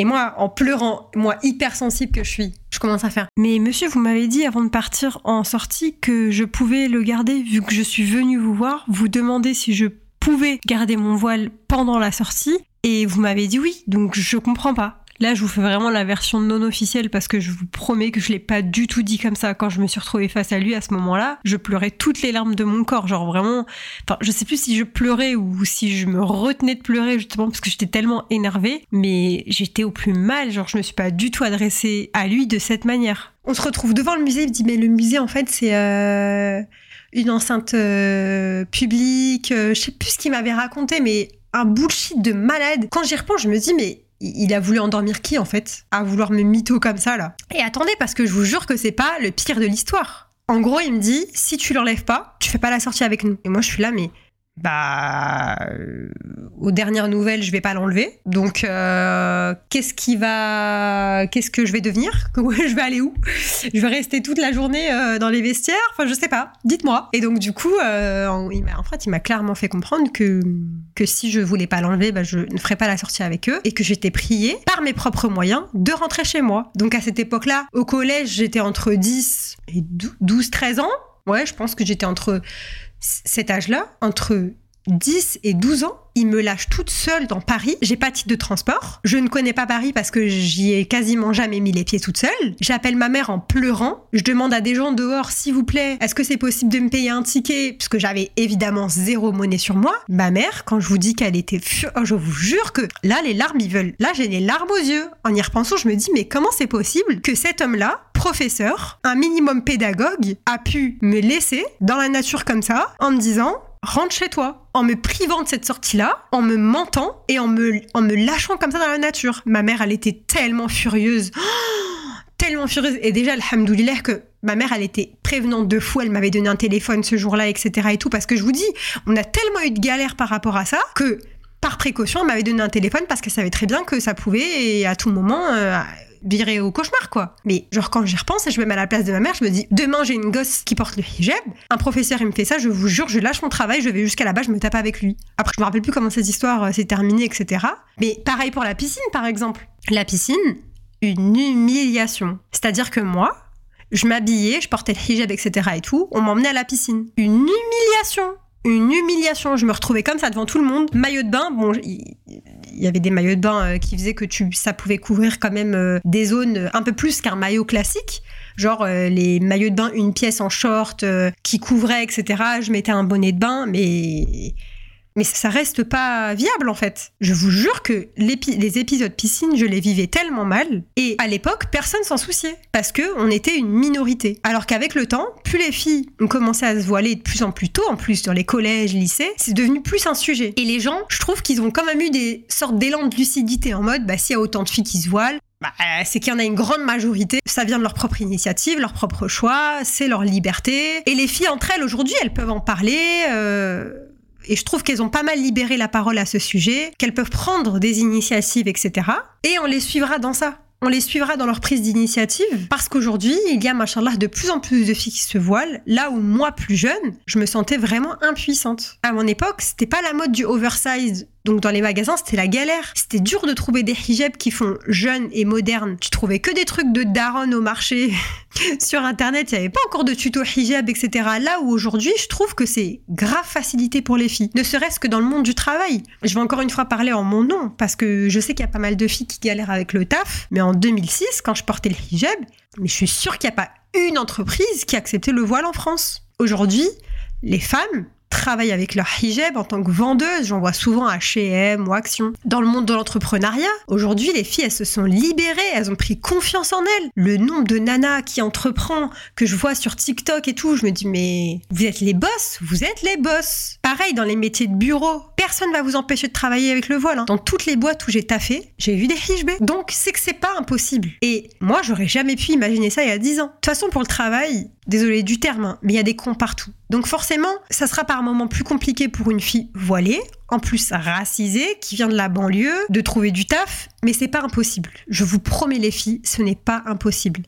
Et moi, en pleurant, moi hypersensible que je suis, je commence à faire. Mais monsieur, vous m'avez dit avant de partir en sortie que je pouvais le garder vu que je suis venue vous voir, vous demander si je pouvais garder mon voile pendant la sortie et vous m'avez dit oui, donc je comprends pas. Là, je vous fais vraiment la version non officielle parce que je vous promets que je l'ai pas du tout dit comme ça quand je me suis retrouvée face à lui à ce moment-là. Je pleurais toutes les larmes de mon corps, genre vraiment. Enfin, je sais plus si je pleurais ou si je me retenais de pleurer justement parce que j'étais tellement énervée, mais j'étais au plus mal. Genre, je me suis pas du tout adressée à lui de cette manière. On se retrouve devant le musée. Il me dit mais le musée en fait c'est euh, une enceinte euh, publique. Euh, je sais plus ce qu'il m'avait raconté, mais un bullshit de malade. Quand j'y repense, je me dis mais il a voulu endormir qui en fait? À vouloir me mytho comme ça là. Et attendez, parce que je vous jure que c'est pas le pire de l'histoire. En gros, il me dit si tu l'enlèves pas, tu fais pas la sortie avec nous. Et moi, je suis là, mais bah euh, aux dernières nouvelles je vais pas l'enlever. Donc euh, qu'est-ce qui va qu'est-ce que je vais devenir? Je vais aller où? Je vais rester toute la journée euh, dans les vestiaires? Enfin je sais pas. Dites-moi. Et donc du coup en, fait il m'a clairement fait comprendre que si je voulais pas l'enlever bah, je ne ferais pas la sortie avec eux et que j'étais priée par mes propres moyens de rentrer chez moi. Donc à cette époque là au collège j'étais entre 10 et 12 13 ans. Ouais je pense que j'étais entre cet âge-là, entre 10 et 12 ans, il me lâche toute seule dans Paris. J'ai pas de titre de transport. Je ne connais pas Paris parce que j'y ai quasiment jamais mis les pieds toute seule. J'appelle ma mère en pleurant. Je demande à des gens dehors, s'il vous plaît, est-ce que c'est possible de me payer un ticket? Puisque j'avais évidemment zéro monnaie sur moi. Ma mère, quand je vous dis qu'elle était oh, je vous jure que là, les larmes, ils veulent. Là, j'ai les larmes aux yeux. En y repensant, je me dis, mais comment c'est possible que cet homme-là, professeur, un minimum pédagogue, a pu me laisser dans la nature comme ça en me disant rentre chez toi, en me privant de cette sortie-là, en me mentant et en me, en me lâchant comme ça dans la nature. Ma mère, elle était tellement furieuse. tellement furieuse. Et déjà, alhamdoulilah, que ma mère, elle était prévenante de fou. Elle m'avait donné un téléphone ce jour-là, etc. et tout. Parce que je vous dis, on a tellement eu de galères par rapport à ça que, par précaution, elle m'avait donné un téléphone parce qu'elle savait très bien que ça pouvait, et à tout moment, euh, virer au cauchemar, quoi. Mais genre, quand j'y repense et je me mets à la place de ma mère, je me dis, demain, j'ai une gosse qui porte le hijab, un professeur, il me fait ça, je vous jure, je lâche mon travail, je vais jusqu'à là-bas, je me tape avec lui. Après, je me rappelle plus comment cette histoire euh, s'est terminée, etc. Mais pareil pour la piscine, par exemple. La piscine, une humiliation. C'est-à-dire que moi, je m'habillais, je portais le hijab, etc. et tout, on m'emmenait à la piscine. Une humiliation une humiliation. Je me retrouvais comme ça devant tout le monde. Maillot de bain, bon, y, avait des maillots de bain euh, qui faisaient que tu, ça pouvait couvrir quand même euh, des zones un peu plus qu'un maillot classique. Genre euh, les maillots de bain, une pièce en short qui couvrait, etc. Je mettais un bonnet de bain, mais mais ça reste pas viable en fait. Je vous jure que les épisodes piscine, je les vivais tellement mal. Et à l'époque, personne s'en souciait. Parce que on était une minorité. Alors qu'avec le temps, plus les filles ont commencé à se voiler de plus en plus tôt, en plus dans les collèges, lycées, c'est devenu plus un sujet. Et les gens, je trouve qu'ils ont quand même eu des sortes d'élan de lucidité en mode, bah s'il y a autant de filles qui se voilent, bah, c'est qu'il y en a une grande majorité, ça vient de leur propre initiative, leur propre choix, c'est leur liberté. Et les filles entre elles aujourd'hui, elles peuvent en parler. Euh et je trouve qu'elles ont pas mal libéré la parole à ce sujet, qu'elles peuvent prendre des initiatives, etc. Et on les suivra dans ça on les suivra dans leur prise d'initiative parce qu'aujourd'hui, il y a, machallah, de plus en plus de filles qui se voilent, là où moi, plus jeune, je me sentais vraiment impuissante. À mon époque, c'était pas la mode du oversize donc dans les magasins, c'était la galère. C'était dur de trouver des hijabs qui font jeunes et modernes. Tu trouvais que des trucs de daron au marché. Sur internet, il n'y avait pas encore de tuto hijab, etc. Là où aujourd'hui, je trouve que c'est grave facilité pour les filles. Ne serait-ce que dans le monde du travail. Je vais encore une fois parler en mon nom, parce que je sais qu'il y a pas mal de filles qui galèrent avec le taf. Mais en 2006, quand je portais le hijab, mais je suis sûre qu'il n'y a pas une entreprise qui a accepté le voile en France. Aujourd'hui, les femmes, travaillent avec leur hijab en tant que vendeuse. J'en vois souvent à H&M ou Action. Dans le monde de l'entrepreneuriat, aujourd'hui, les filles, elles se sont libérées, elles ont pris confiance en elles. Le nombre de nanas qui entreprend, que je vois sur TikTok et tout, je me dis, mais vous êtes les boss, vous êtes les boss. Pareil, dans les métiers de bureau, personne va vous empêcher de travailler avec le voile. Hein. Dans toutes les boîtes où j'ai taffé, j'ai vu des hijabs. Donc, c'est que c'est pas impossible. Et moi, j'aurais jamais pu imaginer ça il y a 10 ans. De toute façon, pour le travail, désolé du terme, hein, mais il y a des cons partout. Donc forcément, ça sera par moment plus compliqué pour une fille voilée, en plus racisée, qui vient de la banlieue, de trouver du taf, mais c'est pas impossible. Je vous promets les filles, ce n'est pas impossible.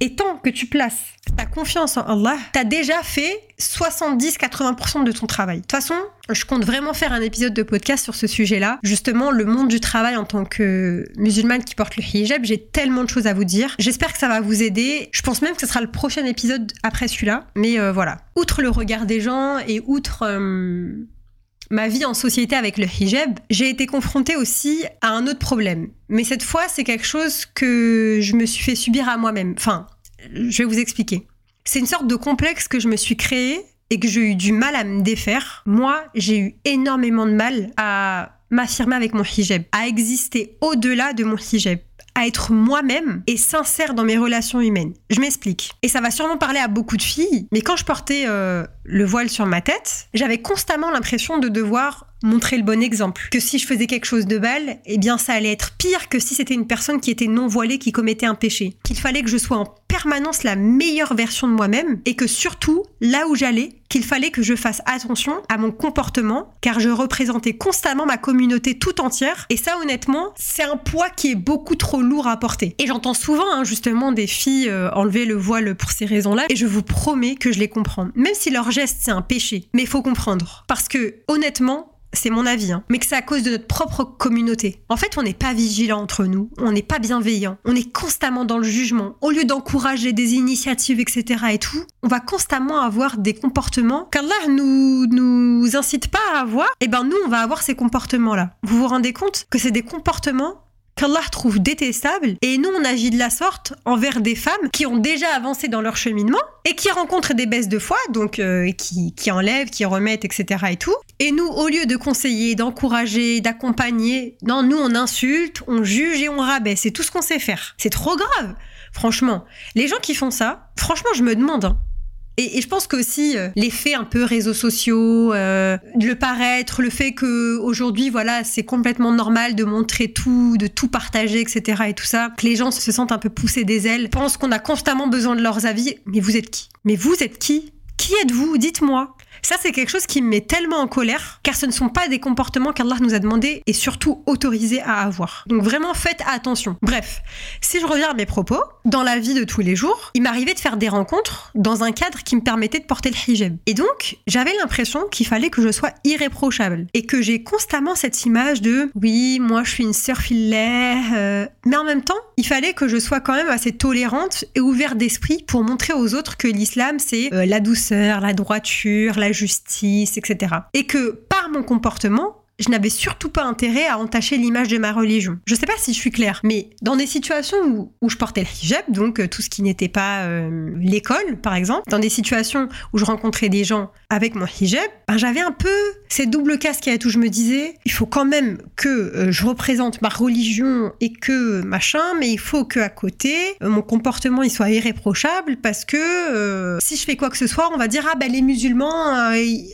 Et tant que tu places ta confiance en Allah, t'as déjà fait 70-80% de ton travail. De toute façon, je compte vraiment faire un épisode de podcast sur ce sujet-là. Justement, le monde du travail en tant que musulmane qui porte le hijab, j'ai tellement de choses à vous dire. J'espère que ça va vous aider. Je pense même que ce sera le prochain épisode après celui-là. Mais euh, voilà. Outre le regard des gens et outre... Euh, ma vie en société avec le hijab, j'ai été confrontée aussi à un autre problème. Mais cette fois, c'est quelque chose que je me suis fait subir à moi-même. Enfin, je vais vous expliquer. C'est une sorte de complexe que je me suis créé et que j'ai eu du mal à me défaire. Moi, j'ai eu énormément de mal à m'affirmer avec mon hijab, à exister au-delà de mon hijab à être moi-même et sincère dans mes relations humaines. Je m'explique. Et ça va sûrement parler à beaucoup de filles, mais quand je portais euh, le voile sur ma tête, j'avais constamment l'impression de devoir montrer le bon exemple. Que si je faisais quelque chose de mal, eh bien ça allait être pire que si c'était une personne qui était non voilée qui commettait un péché. Qu'il fallait que je sois en permanence la meilleure version de moi-même et que surtout, là où j'allais, qu'il fallait que je fasse attention à mon comportement car je représentais constamment ma communauté tout entière et ça honnêtement, c'est un poids qui est beaucoup trop lourd à porter. Et j'entends souvent hein, justement des filles euh, enlever le voile pour ces raisons-là et je vous promets que je les comprends. Même si leur geste c'est un péché, mais il faut comprendre parce que honnêtement, c'est mon avis, hein, mais que c'est à cause de notre propre communauté. En fait, on n'est pas vigilant entre nous, on n'est pas bienveillant, on est constamment dans le jugement. Au lieu d'encourager des initiatives, etc. et tout, on va constamment avoir des comportements qu'Allah nous nous incite pas à avoir. Et eh ben nous, on va avoir ces comportements-là. Vous vous rendez compte que c'est des comportements qu'Allah trouve détestable et nous on agit de la sorte envers des femmes qui ont déjà avancé dans leur cheminement et qui rencontrent des baisses de foi, donc euh, qui, enlèvent, qui remettent, etc. et tout. Et nous, au lieu de conseiller, d'encourager, d'accompagner, non, nous on insulte, on juge et on rabaisse. C'est tout ce qu'on sait faire. C'est trop grave. Franchement, les gens qui font ça, franchement, je me demande, hein, et, je pense qu'aussi euh, l'effet un peu réseaux sociaux, euh, le paraître, le fait que aujourd'hui voilà c'est complètement normal de montrer tout, de tout partager, etc. et tout ça, que les gens se sentent un peu poussés des ailes, pensent qu'on a constamment besoin de leurs avis. Mais vous êtes qui? Mais vous êtes qui? Qui êtes-vous? Dites-moi. Ça, c'est quelque chose qui me met tellement en colère, car ce ne sont pas des comportements qu'Allah nous a demandé et surtout autorisés à avoir. Donc vraiment, faites attention. Bref, si je reviens à mes propos, dans la vie de tous les jours, il m'arrivait de faire des rencontres dans un cadre qui me permettait de porter le hijab. Et donc, j'avais l'impression qu'il fallait que je sois irréprochable et que j'ai constamment cette image de oui, moi je suis une sœur filaire, euh, mais en même temps, il fallait que je sois quand même assez tolérante et ouverte d'esprit pour montrer aux autres que l'islam c'est euh, la douceur, la droiture, la justice, etc. Et que par mon comportement, je n'avais surtout pas intérêt à entacher l'image de ma religion. Je sais pas si je suis claire, mais dans des situations où, je portais le hijab, donc euh, tout ce qui n'était pas euh, l'école, par exemple, dans des situations où je rencontrais des gens avec mon hijab, ben, j'avais un peu cette double casquette où je me disais, il faut quand même que euh, je représente ma religion et que machin, mais il faut que à côté, mon comportement il soit irréprochable parce que si je fais quoi que ce soit, on va dire ah ben les musulmans et,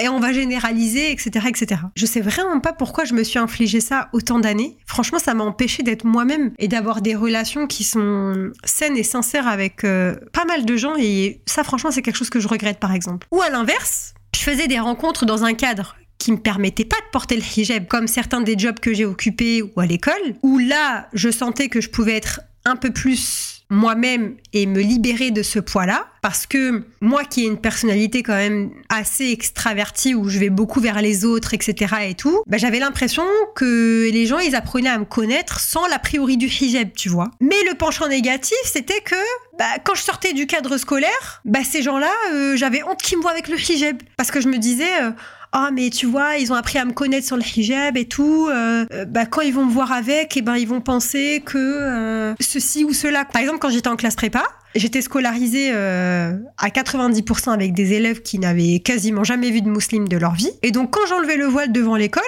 et on va généraliser, etc., etc. Je sais vraiment pas pourquoi je me suis infligé ça autant d'années. Franchement, ça m'a empêché d'être moi-même et d'avoir des relations qui sont saines et sincères avec euh, pas mal de gens. Et ça, franchement, c'est quelque chose que je regrette, par exemple. Ou à l'inverse, je faisais des rencontres dans un cadre qui me permettait pas de porter le hijab comme certains des jobs que j'ai occupés ou à l'école, où là, je sentais que je pouvais être un peu plus moi-même et me libérer de ce poids-là. Parce que moi qui ai une personnalité quand même assez extravertie où je vais beaucoup vers les autres, etc. et tout, bah, j'avais l'impression que les gens, ils apprenaient à me connaître sans l'a priori du hijab, tu vois. Mais le penchant négatif, c'était que bah, quand je sortais du cadre scolaire, bah, ces gens-là, euh, j'avais honte qu'ils me voient avec le hijab. Parce que je me disais... Euh, ah mais tu vois ils ont appris à me connaître sur le hijab et tout. Euh, euh, bah quand ils vont me voir avec et eh ben ils vont penser que euh, ceci ou cela par exemple quand j'étais en classe prépa J'étais scolarisée euh, à 90% avec des élèves qui n'avaient quasiment jamais vu de musulmans de leur vie. Et donc quand j'enlevais le voile devant l'école,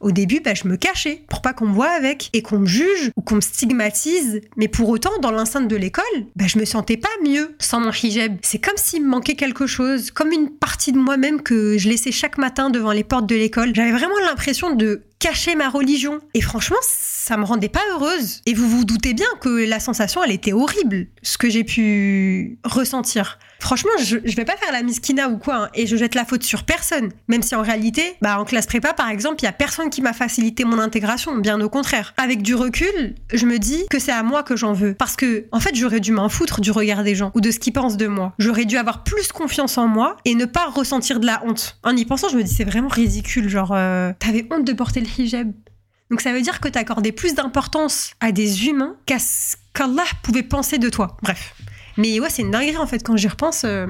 au début, bah, je me cachais pour pas qu'on me voie avec et qu'on me juge ou qu'on me stigmatise. Mais pour autant, dans l'enceinte de l'école, bah, je me sentais pas mieux sans mon hijab. C'est comme s'il me manquait quelque chose, comme une partie de moi-même que je laissais chaque matin devant les portes de l'école. J'avais vraiment l'impression de cacher ma religion. Et franchement, ça me rendait pas heureuse. Et vous vous doutez bien que la sensation, elle était horrible, ce que j'ai pu ressentir. Franchement, je, je vais pas faire la miskina ou quoi, hein, et je jette la faute sur personne. Même si en réalité, bah, en classe prépa, par exemple, il y a personne qui m'a facilité mon intégration, bien au contraire. Avec du recul, je me dis que c'est à moi que j'en veux. Parce que, en fait, j'aurais dû m'en foutre du regard des gens, ou de ce qu'ils pensent de moi. J'aurais dû avoir plus confiance en moi, et ne pas ressentir de la honte. En y pensant, je me dis, c'est vraiment ridicule, genre, euh, t'avais honte de porter le hijab. Donc ça veut dire que t'accordais plus d'importance à des humains qu'à ce qu'Allah pouvait penser de toi. Bref. Mais ouais, c'est une dinguerie en fait quand j'y repense. euh,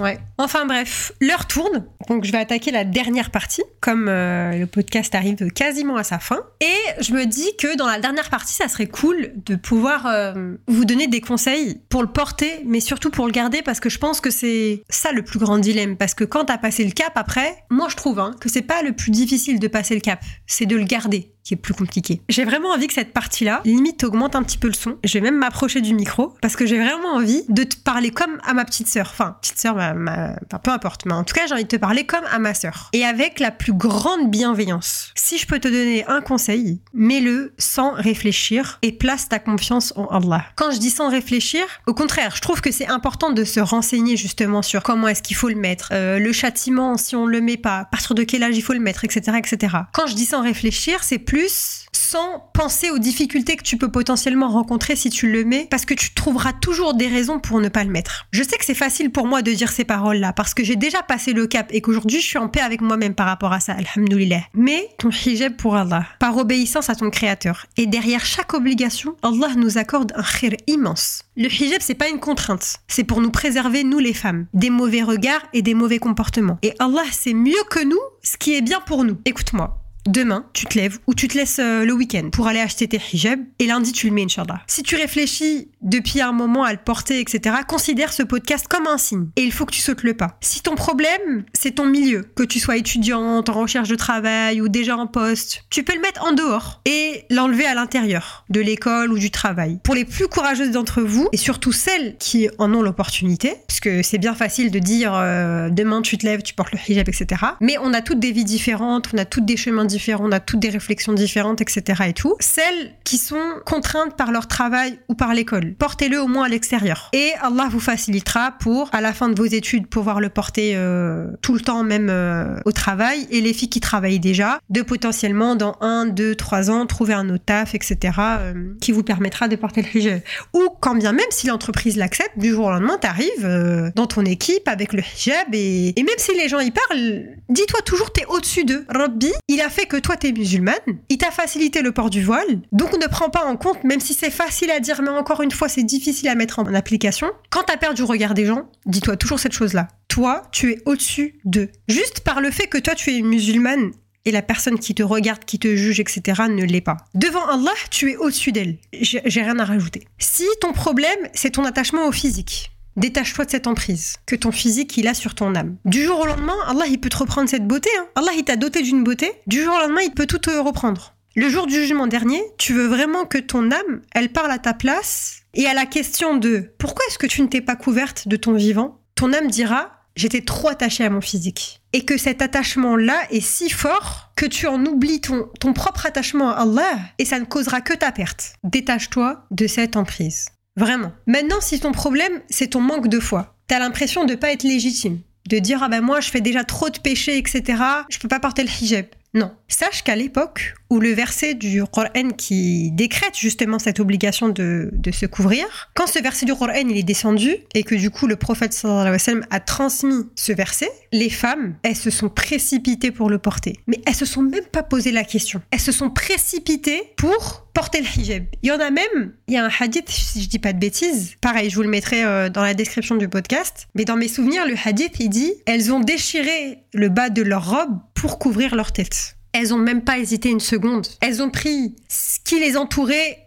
Ouais. Enfin bref, l'heure tourne, donc je vais attaquer la dernière partie, comme euh, le podcast arrive quasiment à sa fin. Et je me dis que dans la dernière partie, ça serait cool de pouvoir euh, vous donner des conseils pour le porter, mais surtout pour le garder, parce que je pense que c'est ça le plus grand dilemme. Parce que quand t'as passé le cap après, moi je trouve hein, que c'est pas le plus difficile de passer le cap, c'est de le garder qui est plus compliqué. J'ai vraiment envie que cette partie-là, limite, augmente un petit peu le son. Je vais même m'approcher du micro parce que j'ai vraiment envie de te parler comme à ma petite sœur. Enfin, petite sœur, peu importe. Mais en tout cas, j'ai envie de te parler comme à ma sœur. Et avec la plus grande bienveillance. Si je peux te donner un conseil, mets-le sans réfléchir et place ta confiance en Allah. Quand je dis sans réfléchir, au contraire, je trouve que c'est important de se renseigner justement sur comment est-ce qu'il faut le mettre, euh, le châtiment si on le met pas, à partir de quel âge il faut le mettre, etc., etc. Quand je dis sans réfléchir, c'est plus sans penser aux difficultés que tu peux potentiellement rencontrer si tu le mets, parce que tu trouveras toujours des raisons pour ne pas le mettre. Je sais que c'est facile pour moi de dire ces paroles-là, parce que j'ai déjà passé le cap et qu'aujourd'hui je suis en paix avec moi-même par rapport à ça, alhamdoulilah. Mais ton hijab pour Allah, par obéissance à ton créateur. Et derrière chaque obligation, Allah nous accorde un khir immense. Le hijab, c'est pas une contrainte. C'est pour nous préserver, nous les femmes, des mauvais regards et des mauvais comportements. Et Allah sait mieux que nous ce qui est bien pour nous. Écoute-moi. Demain, tu te lèves ou tu te laisses euh, le week-end pour aller acheter tes hijabs et lundi, tu le mets, Inch'Allah. Si tu réfléchis depuis un moment à le porter, etc., considère ce podcast comme un signe et il faut que tu sautes le pas. Si ton problème, c'est ton milieu, que tu sois étudiante, en recherche de travail ou déjà en poste, tu peux le mettre en dehors et l'enlever à l'intérieur de l'école ou du travail. Pour les plus courageuses d'entre vous et surtout celles qui en ont l'opportunité, parce que c'est bien facile de dire euh, demain tu te lèves, tu portes le hijab, etc. Mais on a toutes des vies différentes, on a toutes des chemins différents, on a toutes des réflexions différentes, etc. et tout. Celles qui sont contraintes par leur travail ou par l'école, portez-le au moins à l'extérieur. Et Allah vous facilitera pour, à la fin de vos études, pouvoir le porter euh, tout le temps, même euh, au travail. Et les filles qui travaillent déjà, de potentiellement dans un, deux, trois ans, trouver un autre taf, etc. euh, qui vous permettra de porter le hijab. Ou quand bien même si l'entreprise l'accepte, du jour au lendemain, t'arrives dans ton équipe avec le hijab et, et même si les gens y parlent, dis-toi toujours t'es au-dessus d'eux. Rabbi, il a fait que toi t'es musulmane, il t'a facilité le port du voile, donc ne prends pas en compte, même si c'est facile à dire, mais encore une fois c'est difficile à mettre en application. Quand t'as perdu le regard des gens, dis-toi toujours cette chose-là. Toi, tu es au-dessus d'eux. Juste par le fait que toi tu es musulmane et la personne qui te regarde, qui te juge, etc., ne l'est pas. Devant Allah, tu es au-dessus d'elle. J'ai rien à rajouter. Si ton problème, c'est ton attachement au physique, détache-toi de cette emprise que ton physique, il a sur ton âme. Du jour au lendemain, Allah, il peut te reprendre cette beauté. hein. Allah, il t'a doté d'une beauté. Du jour au lendemain, il peut tout te reprendre. Le jour du jugement dernier, tu veux vraiment que ton âme, elle parle à ta place et à la question de pourquoi est-ce que tu ne t'es pas couverte de ton vivant? Ton âme dira j'étais trop attachée à mon physique. Et que cet attachement-là est si fort que tu en oublies ton, ton propre attachement à Allah et ça ne causera que ta perte. Détache-toi de cette emprise. Vraiment. Maintenant, si ton problème, c'est ton manque de foi, t'as l'impression de pas être légitime, de dire ah ben moi je fais déjà trop de péchés, etc. Je peux pas porter le hijab. Non. Sache qu'à l'époque où le verset du Coran qui décrète justement cette obligation de, se couvrir, quand ce verset du Coran il est descendu et que du coup le prophète sallallahu alayhi wa sallam a transmis ce verset, les femmes, elles se sont précipitées pour le porter. Mais elles se sont même pas posé la question. Elles se sont précipitées pour porter le hijab. Il y en a même, il y a un hadith, si je dis pas de bêtises, pareil, je vous le mettrai euh, dans la description du podcast, mais dans mes souvenirs, le hadith, il dit, elles ont déchiré le bas de leur robe pour couvrir leur tête. Elles ont même pas hésité une seconde. Elles ont pris ce qui les entourait,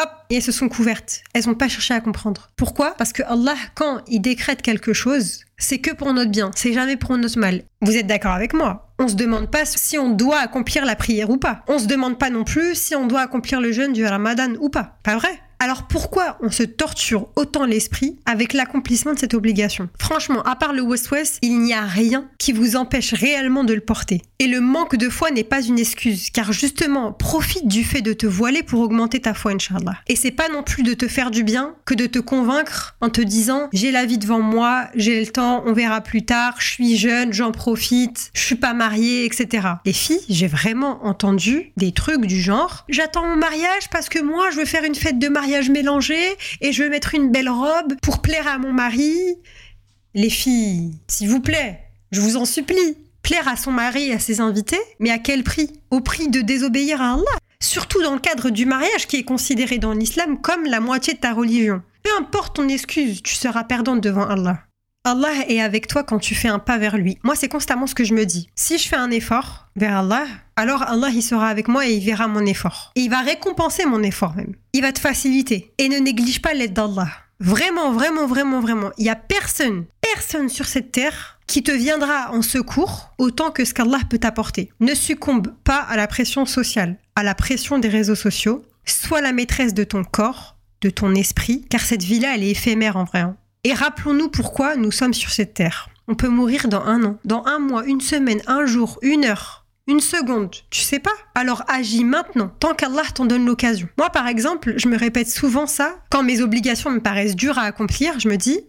hop, et elles se sont couvertes. Elles n'ont pas cherché à comprendre. Pourquoi? Parce que Allah, quand il décrète quelque chose, c'est que pour notre bien, c'est jamais pour notre mal. Vous êtes d'accord avec moi? On se demande pas si on doit accomplir la prière ou pas. On se demande pas non plus si on doit accomplir le jeûne du Ramadan ou pas. Pas vrai? Alors pourquoi on se torture autant l'esprit avec l'accomplissement de cette obligation? Franchement, à part le West-West, il n'y a rien qui vous empêche réellement de le porter. Et le manque de foi n'est pas une excuse, car justement, profite du fait de te voiler pour augmenter ta foi, Inch'Allah. Et c'est pas non plus de te faire du bien que de te convaincre en te disant j'ai la vie devant moi, j'ai le temps, on verra plus tard, je suis jeune, j'en profite, je suis pas mariée, etc. Les filles, j'ai vraiment entendu des trucs du genre j'attends mon mariage parce que moi je veux faire une fête de mariage mélangé et je vais mettre une belle robe pour plaire à mon mari. Les filles, s'il vous plaît, je vous en supplie, plaire à son mari et à ses invités, mais à quel prix? Au prix de désobéir à Allah. Surtout dans le cadre du mariage qui est considéré dans l'islam comme la moitié de ta religion. Peu importe ton excuse, tu seras perdante devant Allah. Allah est avec toi quand tu fais un pas vers lui. Moi, c'est constamment ce que je me dis. Si je fais un effort vers Allah, alors Allah, il sera avec moi et il verra mon effort. Et il va récompenser mon effort même. Il va te faciliter. Et ne néglige pas l'aide d'Allah. Vraiment, vraiment, vraiment, vraiment. Il n'y a personne, personne sur cette terre qui te viendra en secours autant que ce qu'Allah peut t'apporter. Ne succombe pas à la pression sociale, à la pression des réseaux sociaux. Sois la maîtresse de ton corps, de ton esprit, car cette vie-là, elle est éphémère en vrai. Hein. Et rappelons-nous pourquoi nous sommes sur cette terre. On peut mourir dans un an, dans un mois, une semaine, un jour, une heure, une seconde, tu sais pas? Alors agis maintenant, tant qu'Allah t'en donne l'occasion. Moi, par exemple, je me répète souvent ça. Quand mes obligations me paraissent dures à accomplir, je me dis,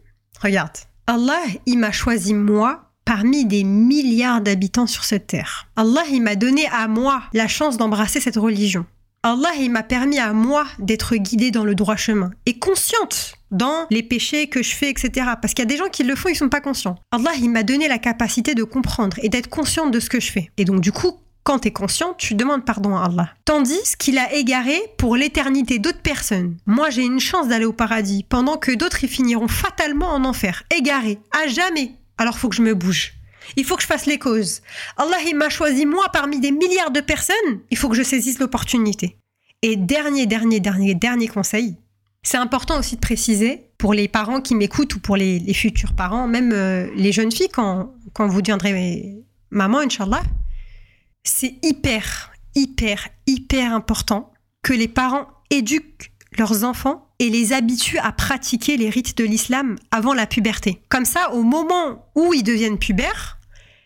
regarde, Allah, il m'a choisi moi parmi des milliards d'habitants sur cette terre. Allah, il m'a donné à moi la chance d'embrasser cette religion. Allah, il m'a permis à moi d'être guidée dans le droit chemin et consciente dans les péchés que je fais, etc. Parce qu'il y a des gens qui le font, ils sont pas conscients. Allah, il m'a donné la capacité de comprendre et d'être consciente de ce que je fais. Et donc, du coup, quand tu es conscient, tu demandes pardon à Allah. Tandis qu'il a égaré pour l'éternité d'autres personnes. Moi, j'ai une chance d'aller au paradis, pendant que d'autres y finiront fatalement en enfer, égarés, à jamais. Alors faut que je me bouge. Il faut que je fasse les causes. Allah, il m'a choisi moi parmi des milliards de personnes. Il faut que je saisisse l'opportunité. Et dernier, dernier, dernier, dernier conseil. C'est important aussi de préciser pour les parents qui m'écoutent ou pour les, futurs parents, même euh, les jeunes filles, quand, quand vous deviendrez maman, Inch'Allah, c'est hyper, hyper, hyper important que les parents éduquent leurs enfants et les habituent à pratiquer les rites de l'islam avant la puberté. Comme ça, au moment où ils deviennent pubères,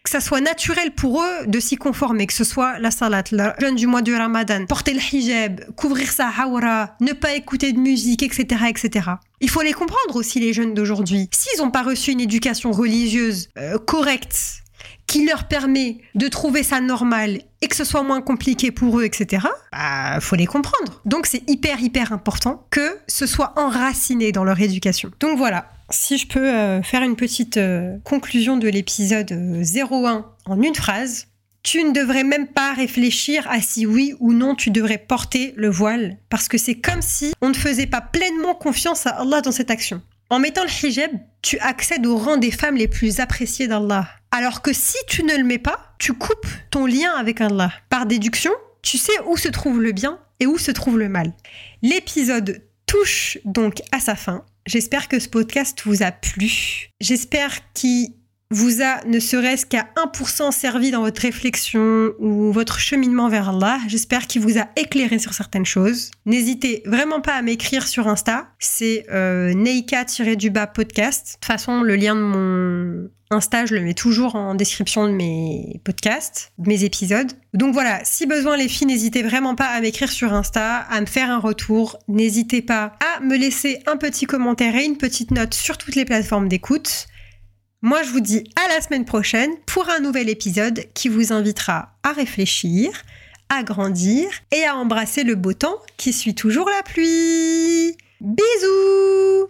que ça soit naturel pour eux de s'y conformer, que ce soit la salat, le jeûne du mois du ramadan, porter le hijab, couvrir sa hawra, ne pas écouter de musique, etc., etc. Il faut les comprendre aussi, les jeunes d'aujourd'hui. S'ils n'ont pas reçu une éducation religieuse euh, correcte, qui leur permet de trouver ça normal et que ce soit moins compliqué pour eux, etc., bah, faut les comprendre. Donc c'est hyper, hyper important que ce soit enraciné dans leur éducation. Donc voilà, si je peux euh, faire une petite euh, conclusion de l'épisode 01 euh, en une phrase, tu ne devrais même pas réfléchir à si oui ou non tu devrais porter le voile, parce que c'est comme si on ne faisait pas pleinement confiance à Allah dans cette action. En mettant le hijab, tu accèdes au rang des femmes les plus appréciées d'Allah. Alors que si tu ne le mets pas, tu coupes ton lien avec Allah. Par déduction, tu sais où se trouve le bien et où se trouve le mal. L'épisode touche donc à sa fin. J'espère que ce podcast vous a plu. J'espère qu'il vous a ne serait-ce qu'à 1% servi dans votre réflexion ou votre cheminement vers Allah. J'espère qu'il vous a éclairé sur certaines choses. N'hésitez vraiment pas à m'écrire sur Insta. C'est euh, neika-du-bas podcast. De toute façon, le lien de mon Insta, je le mets toujours en description de mes podcasts, de mes épisodes. Donc voilà, si besoin les filles, n'hésitez vraiment pas à m'écrire sur Insta, à me faire un retour. N'hésitez pas à me laisser un petit commentaire et une petite note sur toutes les plateformes d'écoute. Moi, je vous dis à la semaine prochaine pour un nouvel épisode qui vous invitera à réfléchir, à grandir et à embrasser le beau temps qui suit toujours la pluie. Bisous